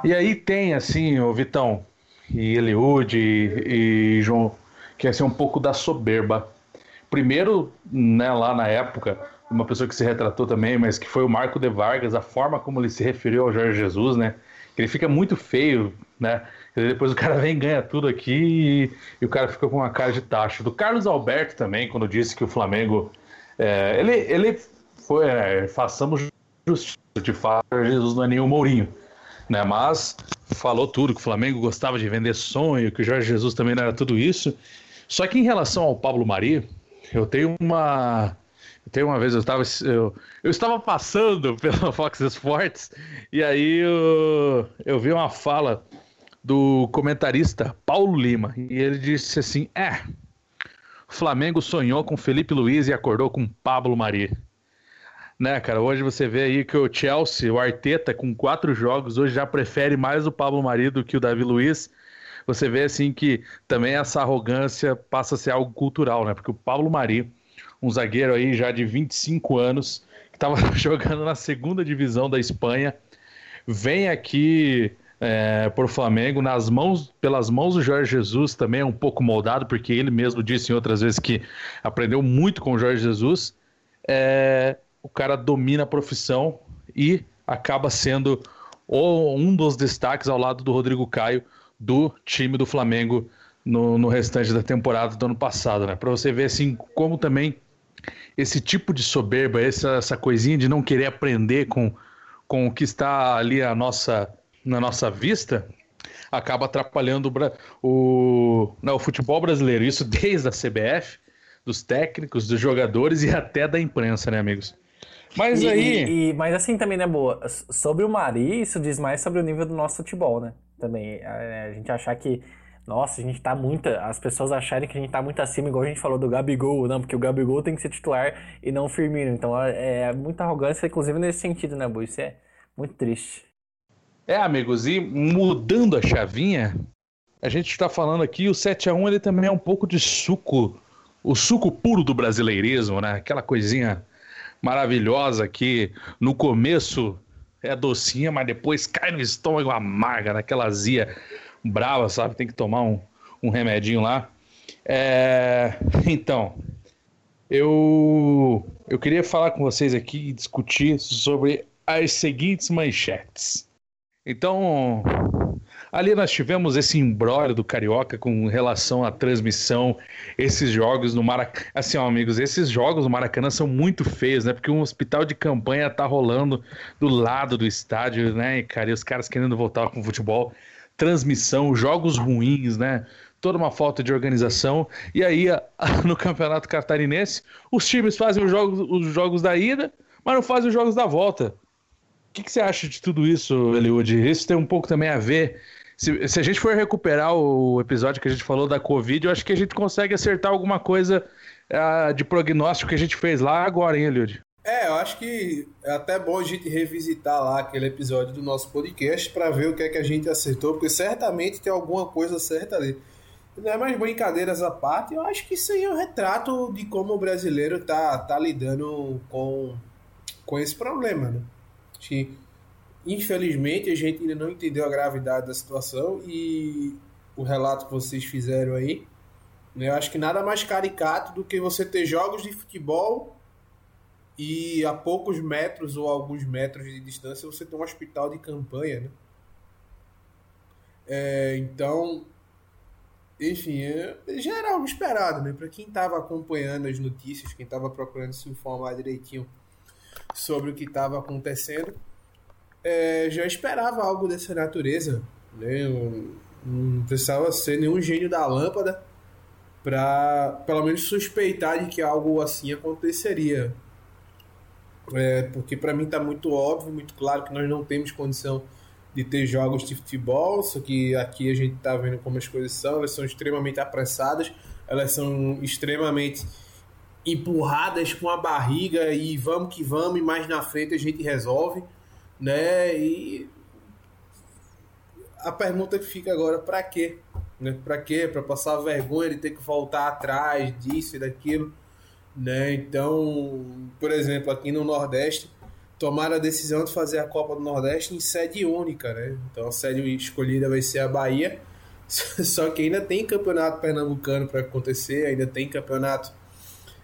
B: E aí tem assim, o Vitão e Eliud e, e João, que é assim, um pouco da soberba Primeiro, né, lá na época, uma pessoa que se retratou também, mas que foi o Marco de Vargas, a forma como ele se referiu ao Jorge Jesus, né? Ele fica muito feio, né? Depois o cara vem e ganha tudo aqui e, e, o cara fica com uma cara de taxa. Do Carlos Alberto também, quando disse que o Flamengo. É, ele, ele foi. É, façamos justiça, de fato, Jesus não é nenhum Mourinho. Né? Mas falou tudo, que o Flamengo gostava de vender sonho, que o Jorge Jesus também não era tudo isso. Só que em relação ao Pablo Mari, eu tenho uma. Tenho uma vez, eu estava, eu, eu estava passando *laughs* pela Fox Sports e aí eu, eu vi uma fala do comentarista Paulo Lima e ele disse assim: É, Flamengo sonhou com Felipe Luiz e acordou com Pablo Mari. Né, cara, hoje você vê aí que o Chelsea, o Arteta, com quatro jogos, hoje já prefere mais o Pablo Mari do que o Davi Luiz você vê assim que também essa arrogância passa a ser algo cultural, né? Porque o Pablo Mari, um zagueiro aí já de 25 anos, estava *laughs* jogando na segunda divisão da Espanha, vem aqui é, por Flamengo nas mãos, pelas mãos do Jorge Jesus também é um pouco moldado, porque ele mesmo disse em outras vezes que aprendeu muito com o Jorge Jesus. É, o cara domina a profissão e acaba sendo um dos destaques ao lado do Rodrigo Caio do time do Flamengo no, no restante da temporada do ano passado, né? Para você ver assim como também esse tipo de soberba, essa, essa coisinha de não querer aprender com, com o que está ali a nossa, na nossa vista, acaba atrapalhando o, o, não, o futebol brasileiro. Isso desde a CBF, dos técnicos, dos jogadores e até da imprensa, né, amigos?
D: Mas e, aí. E, mas assim também, né, boa? Sobre o Mari, isso diz mais sobre o nível do nosso futebol, né? Também. A, a gente achar que. Nossa, a gente tá muito. As pessoas acharem que a gente tá muito acima, igual a gente falou do Gabigol, não, porque o Gabigol tem que ser titular e não o Firmino. Então é, é muita arrogância, inclusive nesse sentido, né, Boa? Isso é muito triste.
B: É, amigos, e mudando a chavinha, a gente está falando aqui, o 7 a 1 ele também é um pouco de suco, o suco puro do brasileirismo, né? Aquela coisinha maravilhosa que no começo é docinha, mas depois cai no estômago amarga, naquela azia brava, sabe? Tem que tomar um, um remedinho lá. É... Então, eu, eu queria falar com vocês aqui e discutir sobre as seguintes manchetes. Então, Ali nós tivemos esse embrólio do Carioca com relação à transmissão, esses jogos no Maracanã. Assim, ó, amigos, esses jogos no Maracanã são muito feios, né? Porque um hospital de campanha tá rolando do lado do estádio, né? E, cara, e os caras querendo voltar com o futebol. Transmissão, jogos ruins, né? Toda uma falta de organização. E aí, *laughs* no Campeonato Catarinense, os times fazem os jogos, os jogos da ida, mas não fazem os jogos da volta. O que, que, você acha de tudo isso, Eliud? Isso tem um pouco também a ver se, se a gente for recuperar o episódio que a gente falou da Covid, eu acho que a gente consegue acertar alguma coisa uh, de prognóstico que a gente fez lá agora, hein, Eliud?
C: É, eu acho que é até bom a gente revisitar lá aquele episódio do nosso podcast para ver o que é que a gente acertou, porque certamente tem alguma coisa certa ali. Não é mais brincadeiras à parte, eu acho que isso aí é um retrato de como o brasileiro tá, tá lidando com, com esse problema, né? Acho que Infelizmente, a gente ainda não entendeu a gravidade da situação e o relato que vocês fizeram aí. Né, eu acho que nada mais caricato do que você ter jogos de futebol e a poucos metros ou alguns metros de distância você tem um hospital de campanha, né? É, então, enfim, é, já era algo esperado, né? Para quem estava acompanhando as notícias, quem estava procurando se informar direitinho sobre o que estava acontecendo, é, já esperava algo dessa natureza. Né? Não, não precisava ser nenhum gênio da lâmpada para, pelo menos, suspeitar de que algo assim aconteceria. É, porque para mim está muito óbvio, muito claro que nós não temos condição de ter jogos de futebol, só que aqui a gente está vendo como as coisas são, elas são extremamente apressadas, elas são extremamente empurradas com a barriga e vamos que vamos, e mais na frente a gente resolve né? E a pergunta que fica agora, para quê? Né? Para quê? Para passar vergonha de ter que voltar atrás disso e daquilo, né? Então, por exemplo, aqui no Nordeste, tomaram a decisão de fazer a Copa do Nordeste em sede única, né? Então a sede escolhida vai ser a Bahia. *laughs* Só que ainda tem campeonato pernambucano para acontecer, ainda tem campeonato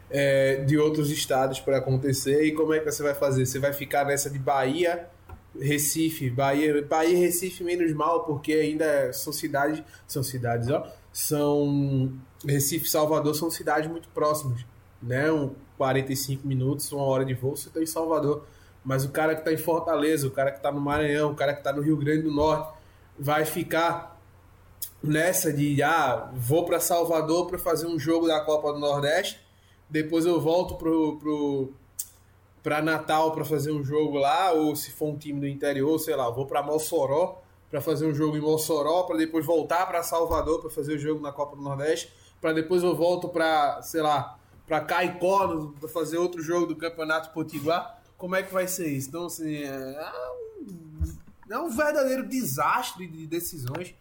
C: é, de outros estados para acontecer. E como é que você vai fazer? Você vai ficar nessa de Bahia, Recife, Bahia, Bahia e Recife menos mal, porque ainda são cidades, são cidades, ó, são Recife e Salvador são cidades muito próximas, né? Um 45 minutos, uma hora de voo, você está em Salvador. Mas o cara que está em Fortaleza, o cara que está no Maranhão, o cara que está no Rio Grande do Norte, vai ficar nessa de ah, vou para Salvador para fazer um jogo da Copa do Nordeste, depois eu volto pro, pro para Natal para fazer um jogo lá, ou se for um time do interior, sei lá, vou para Mossoró para fazer um jogo em Mossoró, para depois voltar para Salvador para fazer o jogo na Copa do Nordeste, para depois eu volto para, sei lá, para Caicó para fazer outro jogo do Campeonato Potiguar. Como é que vai ser isso? Então, assim, é um, é um verdadeiro desastre de decisões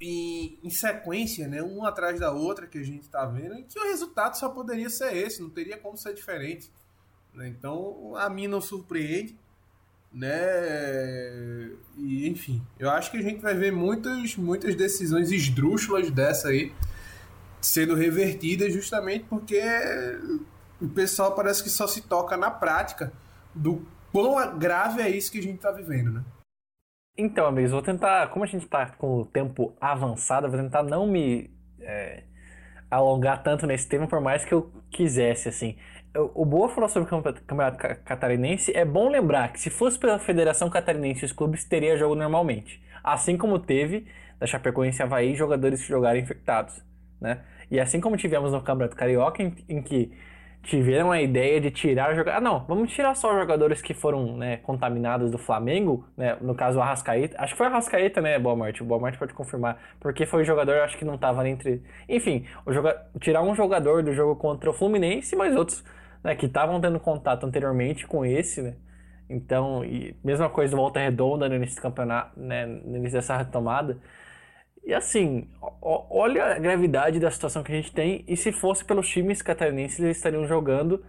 C: em, em, sequência, né, uma atrás da outra que a gente está vendo, e que o resultado só poderia ser esse, não teria como ser diferente. Né? Então, a mim não surpreende. Né? E, enfim, eu acho que a gente vai ver muitas, muitas decisões esdrúxulas dessa aí sendo revertidas justamente porque o pessoal parece que só se toca na prática do quão grave é isso que a gente está vivendo, né?
D: Então, amigos, vou tentar, como a gente está com o tempo avançado, vou tentar não me é, alongar tanto nesse tema, por mais que eu quisesse, assim. O Boa falou sobre o Campeonato Catarinense. É bom lembrar que se fosse pela Federação Catarinense, os clubes teriam jogo normalmente. Assim como teve da Chapecoense Havaí jogadores que jogaram infectados. Né? E assim como tivemos no Campeonato Carioca, em, em que tiveram a ideia de tirar jogadores. Ah, não, vamos tirar só jogadores que foram né, contaminados do Flamengo, né? No caso, o Arrascaeta. Acho que foi o Arrascaeta, né, Boa Morte? O Boa Morte pode confirmar. Porque foi o jogador, acho que não estava entre. Enfim, o joga... tirar um jogador do jogo contra o Fluminense, mas outros né, que estavam tendo contato anteriormente com esse, né? Então, e mesma coisa Volta Redonda no início do campeonato, né, no início dessa retomada. E assim, olha a gravidade da situação que a gente tem. E se fosse pelos times catarinenses, eles estariam jogando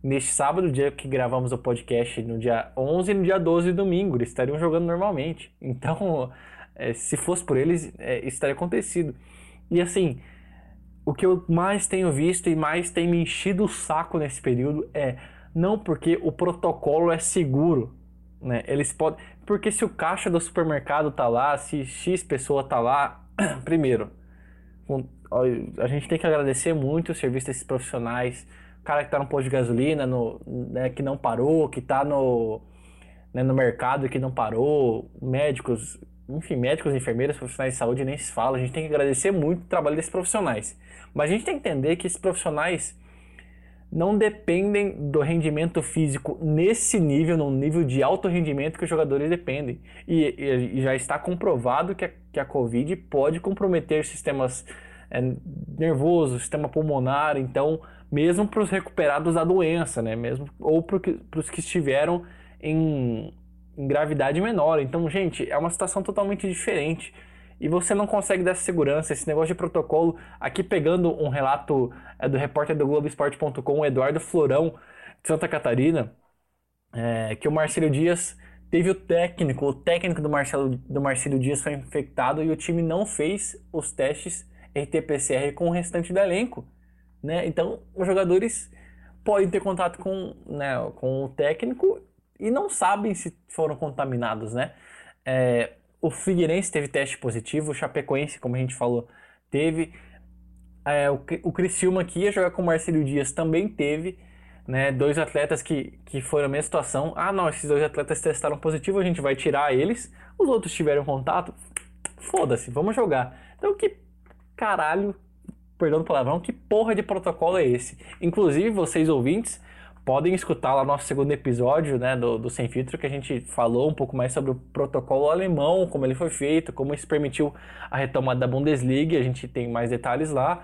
D: neste sábado, dia que gravamos o podcast, no dia 11 e no dia 12 domingo. Eles estariam jogando normalmente. Então, *laughs* é, se fosse por eles, é, isso estaria acontecido. E assim, o que eu mais tenho visto e mais tem me enchido o saco nesse período é não porque o protocolo é seguro, né? Eles podem. Porque se o caixa do supermercado tá lá, se X pessoa tá lá, *clears throat* primeiro, a gente tem que agradecer muito o serviço desses profissionais. O cara que tá no posto de gasolina, no, né, que não parou, que tá no, né, no mercado que não parou, médicos, enfim, médicos, enfermeiras, profissionais de saúde, nem se fala. A gente tem que agradecer muito o trabalho desses profissionais. Mas a gente tem que entender que esses profissionais não dependem do rendimento físico nesse nível, num nível de alto rendimento que os jogadores dependem. E, e, e já está comprovado que a, que a Covid pode comprometer sistemas é, nervosos, sistema pulmonar, então, mesmo para os recuperados da doença, né? Mesmo, ou para os que estiveram em, em gravidade menor. Então, gente, é uma situação totalmente diferente e você não consegue dar segurança. Esse negócio de protocolo, aqui pegando um relato é, do repórter do Globoesporte.com, Eduardo Florão, de Santa Catarina, é, que o Marcelo Dias teve o técnico, o técnico do Marcelo do Marcelo Dias foi infectado e o time não fez os testes RT-PCR com o restante do elenco, né? Então, os jogadores podem ter contato com, né, com o técnico e não sabem se foram contaminados, né? É, o Figueirense teve teste positivo, o Chapecoense, como a gente falou, teve. É, o, o Criciúma que ia jogar com o Marcelo Dias também teve. Né, dois atletas que, que foram a mesma situação. Ah, não, esses dois atletas testaram positivo, a gente vai tirar eles. Os outros tiveram contato. Foda-se, vamos jogar. Então, que caralho, perdão o palavrão, que porra de protocolo é esse? Inclusive, vocês ouvintes, podem escutar lá nosso segundo episódio né, do, do Sem Filtro, que a gente falou um pouco mais sobre o protocolo alemão, como ele foi feito, como isso permitiu a retomada da Bundesliga, a gente tem mais detalhes lá.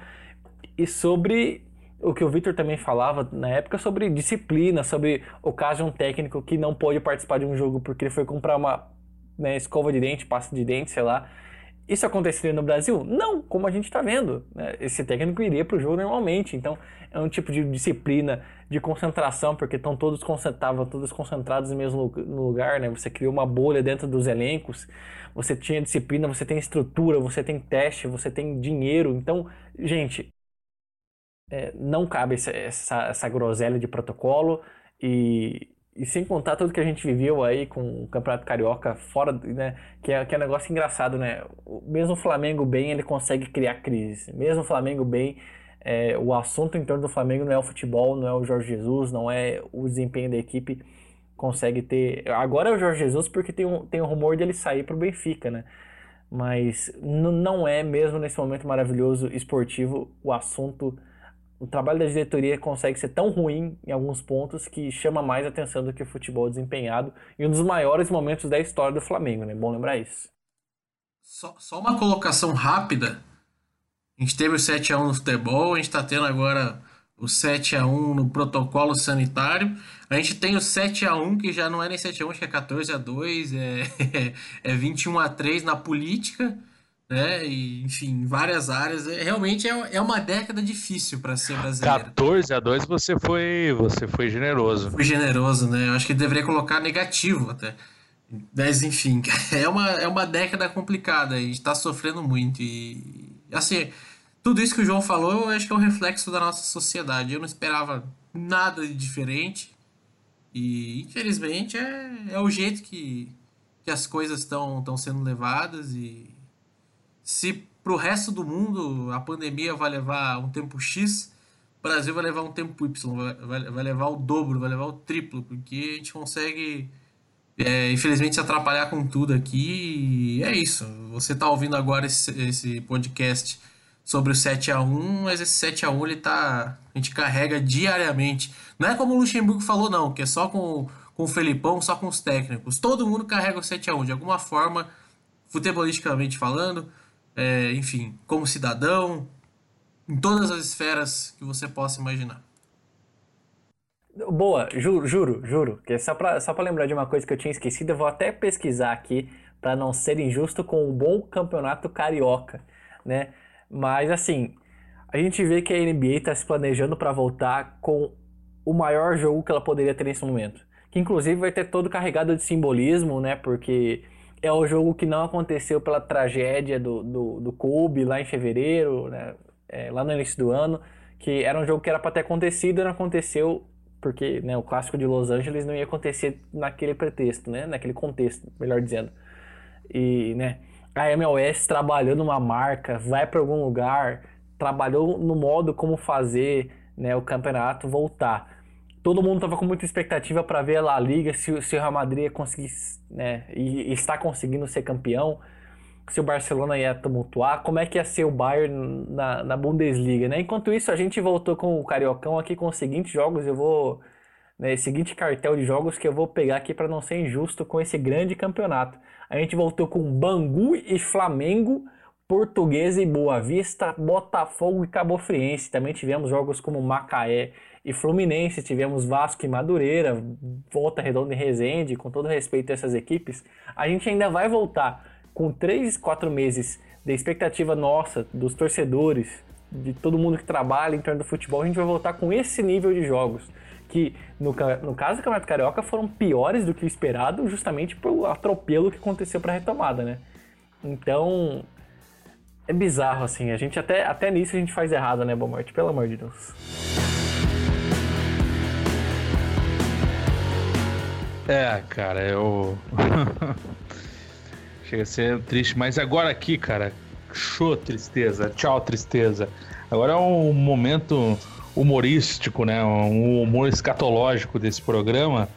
D: E sobre o que o Victor também falava na época sobre disciplina, sobre o caso de um técnico que não pôde participar de um jogo porque ele foi comprar uma né, escova de dente, pasta de dente, sei lá, isso aconteceria no Brasil? Não, como a gente está vendo. Né? Esse técnico iria para o jogo normalmente. Então, é um tipo de disciplina, de concentração, porque estão todos concentrados, todos concentrados no mesmo lugar. Né? Você criou uma bolha dentro dos elencos. Você tinha disciplina, você tem estrutura, você tem teste, você tem dinheiro. Então, gente, é, não cabe essa, essa, essa groselha de protocolo. E e sem contar tudo que a gente viveu aí com o Campeonato Carioca fora, né? Que é, que é um negócio engraçado, né? Mesmo o Flamengo bem, ele consegue criar crise. Mesmo o Flamengo bem, é, o assunto em torno do Flamengo não é o futebol, não é o Jorge Jesus, não é o desempenho da equipe. Consegue ter. Agora é o Jorge Jesus porque tem um, tem um rumor dele sair para o Benfica, né? Mas não é mesmo nesse momento maravilhoso esportivo o assunto o trabalho da diretoria consegue ser tão ruim em alguns pontos que chama mais atenção do que o futebol desempenhado em um dos maiores momentos da história do Flamengo, né? Bom lembrar isso.
E: Só, só uma colocação rápida. A gente teve o 7x1 no futebol, a gente está tendo agora o 7x1 no protocolo sanitário. A gente tem o 7x1, que já não é nem 7x1, acho que é 14x2, é, *laughs* é 21x3 na política né? E, enfim, em várias áreas. É, realmente é, é uma década difícil para ser brasileiro.
B: 14 a 2 você foi, você foi generoso.
E: Fui generoso, né? Eu acho que deveria colocar negativo até. Mas enfim, *laughs* é uma, é uma década complicada, a gente tá sofrendo muito. E assim, tudo isso que o João falou, eu acho que é um reflexo da nossa sociedade. Eu não esperava nada de diferente. E infelizmente é, é o jeito que, que as coisas estão sendo levadas. E se pro resto do mundo a pandemia vai levar um tempo X, o Brasil vai levar um tempo Y, vai, vai, vai levar o dobro, vai levar o triplo, porque a gente consegue é, infelizmente se atrapalhar com tudo aqui. É isso. Você está ouvindo agora esse, esse podcast sobre o 7 a 1 mas esse 7 a 1 ele tá. A gente carrega diariamente. Não é como o Luxemburgo falou, não, que é só com, com o Felipão, só com os técnicos. Todo mundo carrega o 7 a 1 de alguma forma, futebolisticamente falando, é, enfim, como cidadão, em todas as esferas que você possa imaginar.
D: Boa, juro, juro, juro. Que só pra, só pra lembrar de uma coisa que eu tinha esquecido, eu vou até pesquisar aqui para não ser injusto com o bom campeonato carioca, né? Mas assim, a gente vê que a NBA está se planejando para voltar com o maior jogo que ela poderia ter nesse momento. Que inclusive vai ter todo carregado de simbolismo, né? Porque é o jogo que não aconteceu pela tragédia do, do, do Kobe lá em fevereiro, né? É, lá no início do ano. Que era um jogo que era para ter acontecido e não aconteceu porque né, o clássico de Los Angeles não ia acontecer naquele pretexto, né? Naquele contexto, melhor dizendo. E, né? A MLS trabalhou numa marca, vai para algum lugar, trabalhou no modo como fazer né, o campeonato voltar. Todo mundo estava com muita expectativa para ver a La Liga, se, se o Real Madrid ia conseguir, né, e, e está conseguindo ser campeão, se o Barcelona ia tumultuar, como é que ia ser o Bayern na, na Bundesliga, né? Enquanto isso, a gente voltou com o Cariocão aqui com os seguintes jogos, eu vou... Né, seguinte cartel de jogos que eu vou pegar aqui para não ser injusto com esse grande campeonato. A gente voltou com Bangu e Flamengo, Portuguesa e Boa Vista, Botafogo e Cabo Friense. Também tivemos jogos como Macaé e Fluminense, tivemos Vasco e Madureira, Volta Redonda e Resende, com todo respeito a essas equipes. A gente ainda vai voltar com 3, 4 meses de expectativa nossa, dos torcedores, de todo mundo que trabalha em torno do futebol, a gente vai voltar com esse nível de jogos que no, no caso do Campeonato Carioca foram piores do que o esperado, justamente pelo atropelo que aconteceu para a retomada, né? Então, é bizarro, assim. A gente até, até nisso a gente faz errado, né, Bomorte? Pelo amor de Deus.
B: É, cara, eu. *laughs* Chega a ser triste, mas agora aqui, cara, show tristeza, tchau tristeza. Agora é um momento humorístico, né? Um humor escatológico desse programa,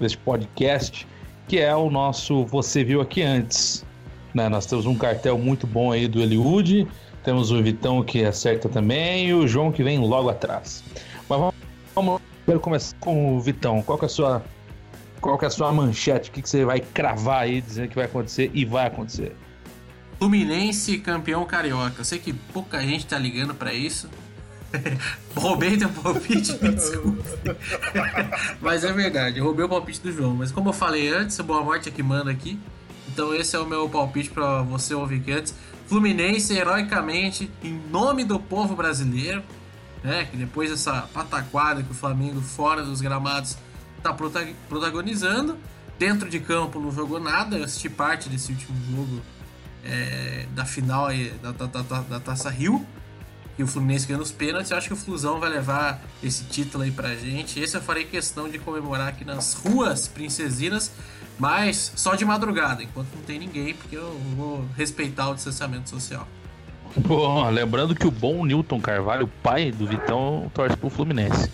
B: desse podcast, que é o nosso Você Viu Aqui Antes. Né? Nós temos um cartel muito bom aí do Eliud, temos o Vitão que acerta também e o João que vem logo atrás. Mas vamos, vamos começar com o Vitão. Qual que é a sua, qual que é a sua manchete? O que, que você vai cravar aí, dizendo que vai acontecer e vai acontecer?
E: Fluminense campeão carioca. Eu sei que pouca gente tá ligando para isso, *laughs* roubei teu palpite, me desculpe. *laughs* mas é verdade, eu roubei o palpite do João. Mas como eu falei antes, Boa Morte é que manda aqui. Então esse é o meu palpite para você ouvir que antes. Fluminense, heroicamente, em nome do povo brasileiro, né? Que depois dessa pataquada que o Flamengo fora dos gramados está protagonizando. Dentro de campo não jogou nada, eu assisti parte desse último jogo é, da final aí, da, da, da, da Taça Rio e o Fluminense ganhando os pênaltis, eu acho que o Flusão vai levar esse título aí pra gente. Esse eu farei questão de comemorar aqui nas ruas princesinas, mas só de madrugada, enquanto não tem ninguém, porque eu vou respeitar o distanciamento social.
B: Bom, lembrando que o bom Newton Carvalho, pai do Vitão, torce pro Fluminense.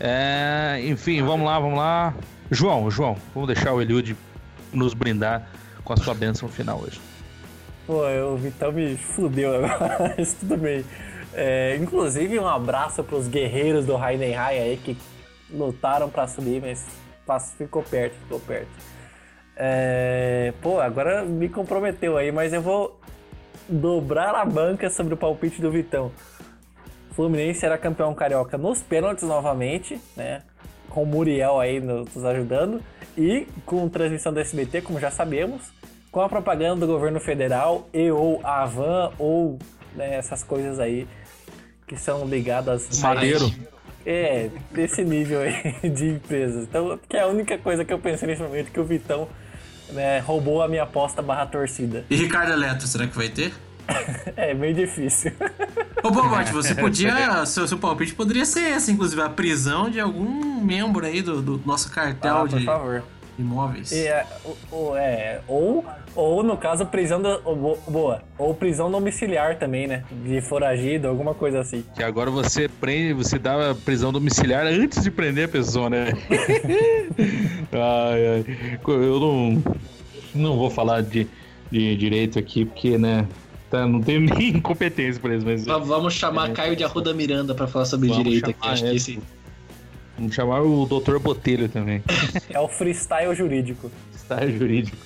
B: É, enfim, vamos lá, vamos lá. João, João, vamos deixar o Eliud nos brindar com a sua bênção final hoje.
D: Pô, o Vitão me fudeu agora, *laughs* mas tudo bem. É, inclusive, um abraço para os guerreiros do Heidenheim aí que lutaram para subir, mas ficou perto, ficou perto. É, pô, agora me comprometeu aí, mas eu vou dobrar a banca sobre o palpite do Vitão. Fluminense era campeão carioca nos pênaltis novamente, né? Com o Muriel aí nos ajudando. E com transmissão do SBT, como já sabemos, com a propaganda do governo federal e ou a Avan ou né, essas coisas aí que são ligadas
B: Madeiro.
D: É, desse nível aí *laughs* de empresas. Então, que é a única coisa que eu pensei nesse momento que o Vitão né, roubou a minha aposta barra torcida.
E: E Ricardo Eletro, será que vai ter? *laughs*
D: É meio difícil. *laughs*
E: Ô, Bobate, você podia. seu, seu palpite poderia ser esse, inclusive, a prisão de algum membro aí do, do nosso cartel
D: Ah, por
E: de
D: favor.
E: imóveis.
D: É, o- o- é, ou, ou, no caso, prisão do, boa. Ou prisão domiciliar também, né? De foragido, alguma coisa assim.
B: Que agora você prende, você dá a prisão domiciliar antes de prender a pessoa, né? *laughs* ai, ai. Eu não, não vou falar de, de direito aqui, porque, né? Tá, não tenho *laughs* nem competência pra isso, mas.
F: Va- Vamos chamar Caio de Arruda Miranda pra falar sobre direito aqui. Acho que esse.
B: Vamos chamar o doutor Botelho também. *laughs*
D: É o freestyle jurídico.
B: Está jurídico.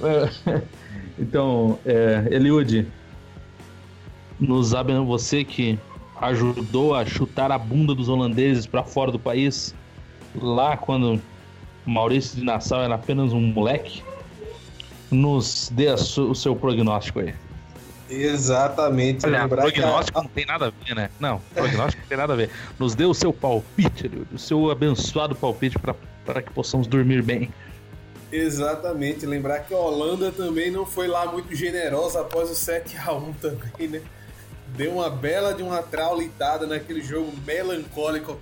B: *laughs* Então, é, Eliud, nos sabe você que ajudou a chutar a bunda dos holandeses para fora do país, lá quando Maurício de Nassau era apenas um moleque, nos dê a su- o seu prognóstico aí.
C: Exatamente.
B: Olha,
C: lembrar que a-
B: prognóstico não tem nada a ver, né? Não, prognóstico não tem nada a ver. Nos dê o seu palpite, Eliud, o seu abençoado palpite para que possamos dormir bem.
C: Exatamente, lembrar que a Holanda também não foi lá muito generosa após o 7x1 também, né? Deu uma bela de uma traulitada naquele jogo melancólico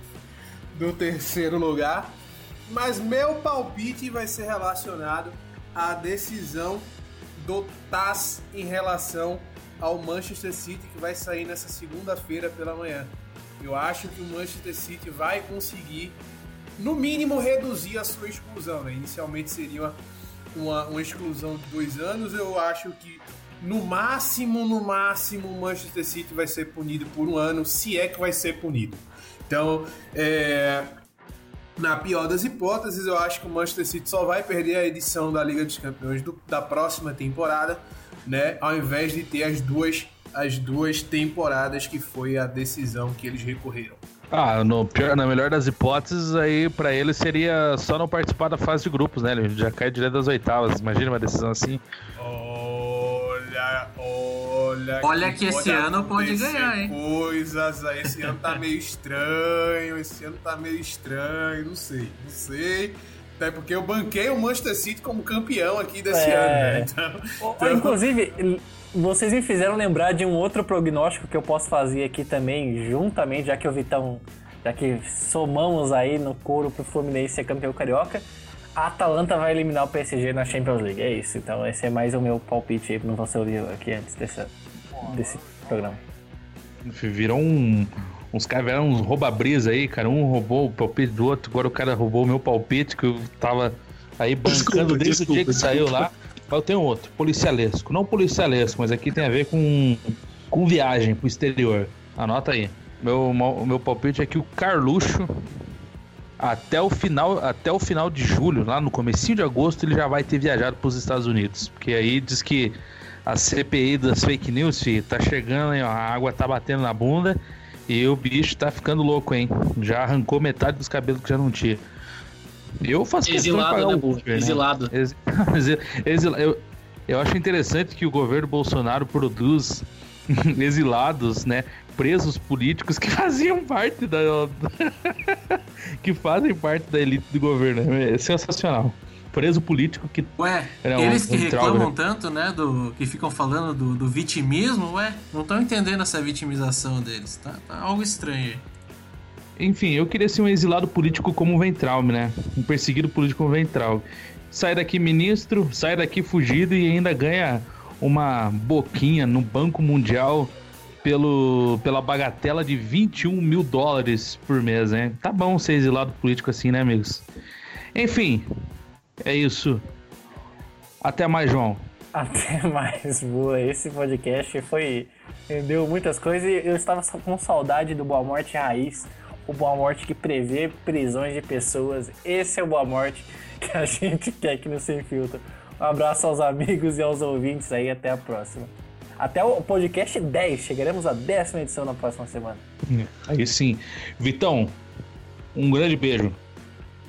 C: do terceiro lugar. Mas meu palpite vai ser relacionado à decisão do TAS em relação ao Manchester City que vai sair nessa segunda-feira pela manhã. Eu acho que o Manchester City vai conseguir no mínimo reduzir a sua exclusão. Né? Inicialmente seria uma, uma, uma exclusão de dois anos. Eu acho que no máximo, no máximo, o Manchester City vai ser punido por um ano, se é que vai ser punido. Então, é, na pior das hipóteses, eu acho que o Manchester City só vai perder a edição da Liga dos Campeões do- da próxima temporada, né? Ao invés de ter as duas, as duas temporadas que foi a decisão que eles recorreram.
B: Ah, no pior, na melhor das hipóteses, aí pra ele seria só não participar da fase de grupos, né? Ele já cai direto das oitavas. Imagina uma decisão assim.
C: Olha, olha.
E: Olha que esse ano pode ganhar, hein?
C: Coisas, esse ano tá meio estranho, esse ano tá meio estranho, não sei, não sei. Até porque eu banquei o Manchester City como campeão aqui desse
D: É.
C: ano, né? Então, *laughs* então-
D: Inclusive, vocês me fizeram lembrar de um outro prognóstico que eu posso fazer aqui também, juntamente, já que o Vitão, já que somamos aí no couro pro Fluminense ser campeão carioca, a Atalanta vai eliminar o PSG na Champions League. É isso. Então esse é mais o meu palpite aí, não você ouviu aqui antes desse, desse programa.
B: Virou um. Uns caras vieram uns rouba-brisa aí, cara. Um roubou o palpite do outro, agora o cara roubou o meu palpite, que eu tava aí bancando
F: Desculpa,
B: desde o dia que
F: desculpa,
B: saiu lá. Mas eu tenho outro, policialesco. Não policialesco, mas aqui tem a ver com, com viagem pro exterior. Anota aí. Meu, meu palpite é que o Carluxo, até o final, até o final de julho, lá no comecinho de agosto, ele já vai ter viajado para os Estados Unidos. Porque aí diz que a CPI das fake news, filho, tá chegando, hein, ó, a água tá batendo na bunda e o bicho tá ficando louco, hein? Já arrancou metade dos cabelos que já não tinha. Eu faço questão de
F: Exilado,
B: pagar
F: né?
B: Uber, né?
F: Exilado.
B: Exi- *laughs* exi- exila- eu, eu acho interessante que o governo Bolsonaro produz *laughs* exilados, né? Presos políticos que *laughs* faziam parte da. que fazem parte da elite do governo. É sensacional. Preso político que.
E: Ué,
B: um-
E: eles que reclamam
B: né?
E: tanto, né, do que ficam falando do, do vitimismo, ué, não estão entendendo essa vitimização deles. Tá, tá algo estranho aí.
B: Enfim, eu queria ser um exilado político como o Ventralm, né? Um perseguido político como o Ventralm. Sai daqui ministro, sai daqui fugido e ainda ganha uma boquinha no Banco Mundial pelo, pela bagatela de 21 mil dólares por mês, né? Tá bom ser exilado político assim, né, amigos? Enfim, é isso. Até mais, João.
D: Até *laughs* mais, boa. Esse podcast foi. Rendeu muitas coisas e eu estava com saudade do Boa Morte Raiz. O Boa Morte que prevê prisões de pessoas. Esse é o Boa Morte *laughs* que a gente quer aqui no Sem Filtro. Um abraço aos amigos e aos ouvintes aí. Até a próxima. Até o podcast 10. Chegaremos à décima edição na próxima semana.
B: Aí sim. Vitão, um grande beijo.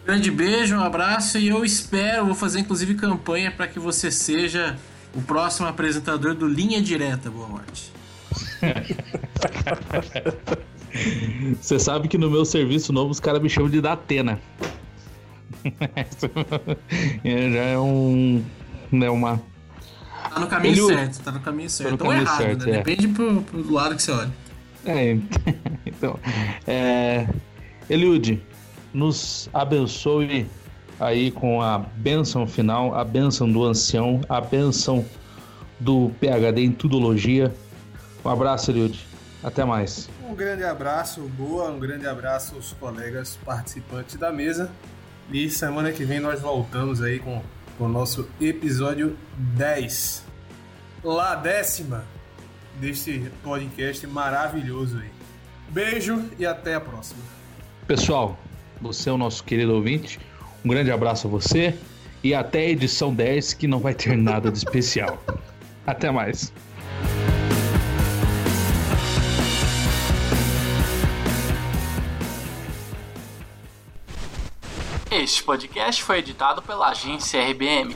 E: Grande beijo, um abraço e eu espero, vou fazer inclusive campanha para que você seja o próximo apresentador do Linha Direta, Boa Morte. *laughs*
B: Você sabe que no meu serviço novo os caras me chamam de Datena. *laughs* É, já é um. É uma.
E: Tá no caminho
B: Ele-
E: certo, tá no caminho certo.
B: no
E: Ou
B: caminho
E: errado,
B: certo,
E: né?
B: é.
E: Depende pro, pro lado que você olha.
B: É, *laughs* então. É, Eliude, nos abençoe aí com a bênção final, a bênção do ancião, a bênção do PHD em Tudologia. Um abraço, Eliude. Até mais.
C: Um grande abraço, boa, um grande abraço aos colegas participantes da mesa. E semana que vem nós voltamos aí com, com o nosso episódio 10. Lá décima deste podcast maravilhoso aí. Beijo e até a próxima.
B: Pessoal, você é o nosso querido ouvinte. Um grande abraço a você e até a edição 10 que não vai ter nada de especial. *laughs* Até mais.
G: Este podcast foi editado pela agência RBM.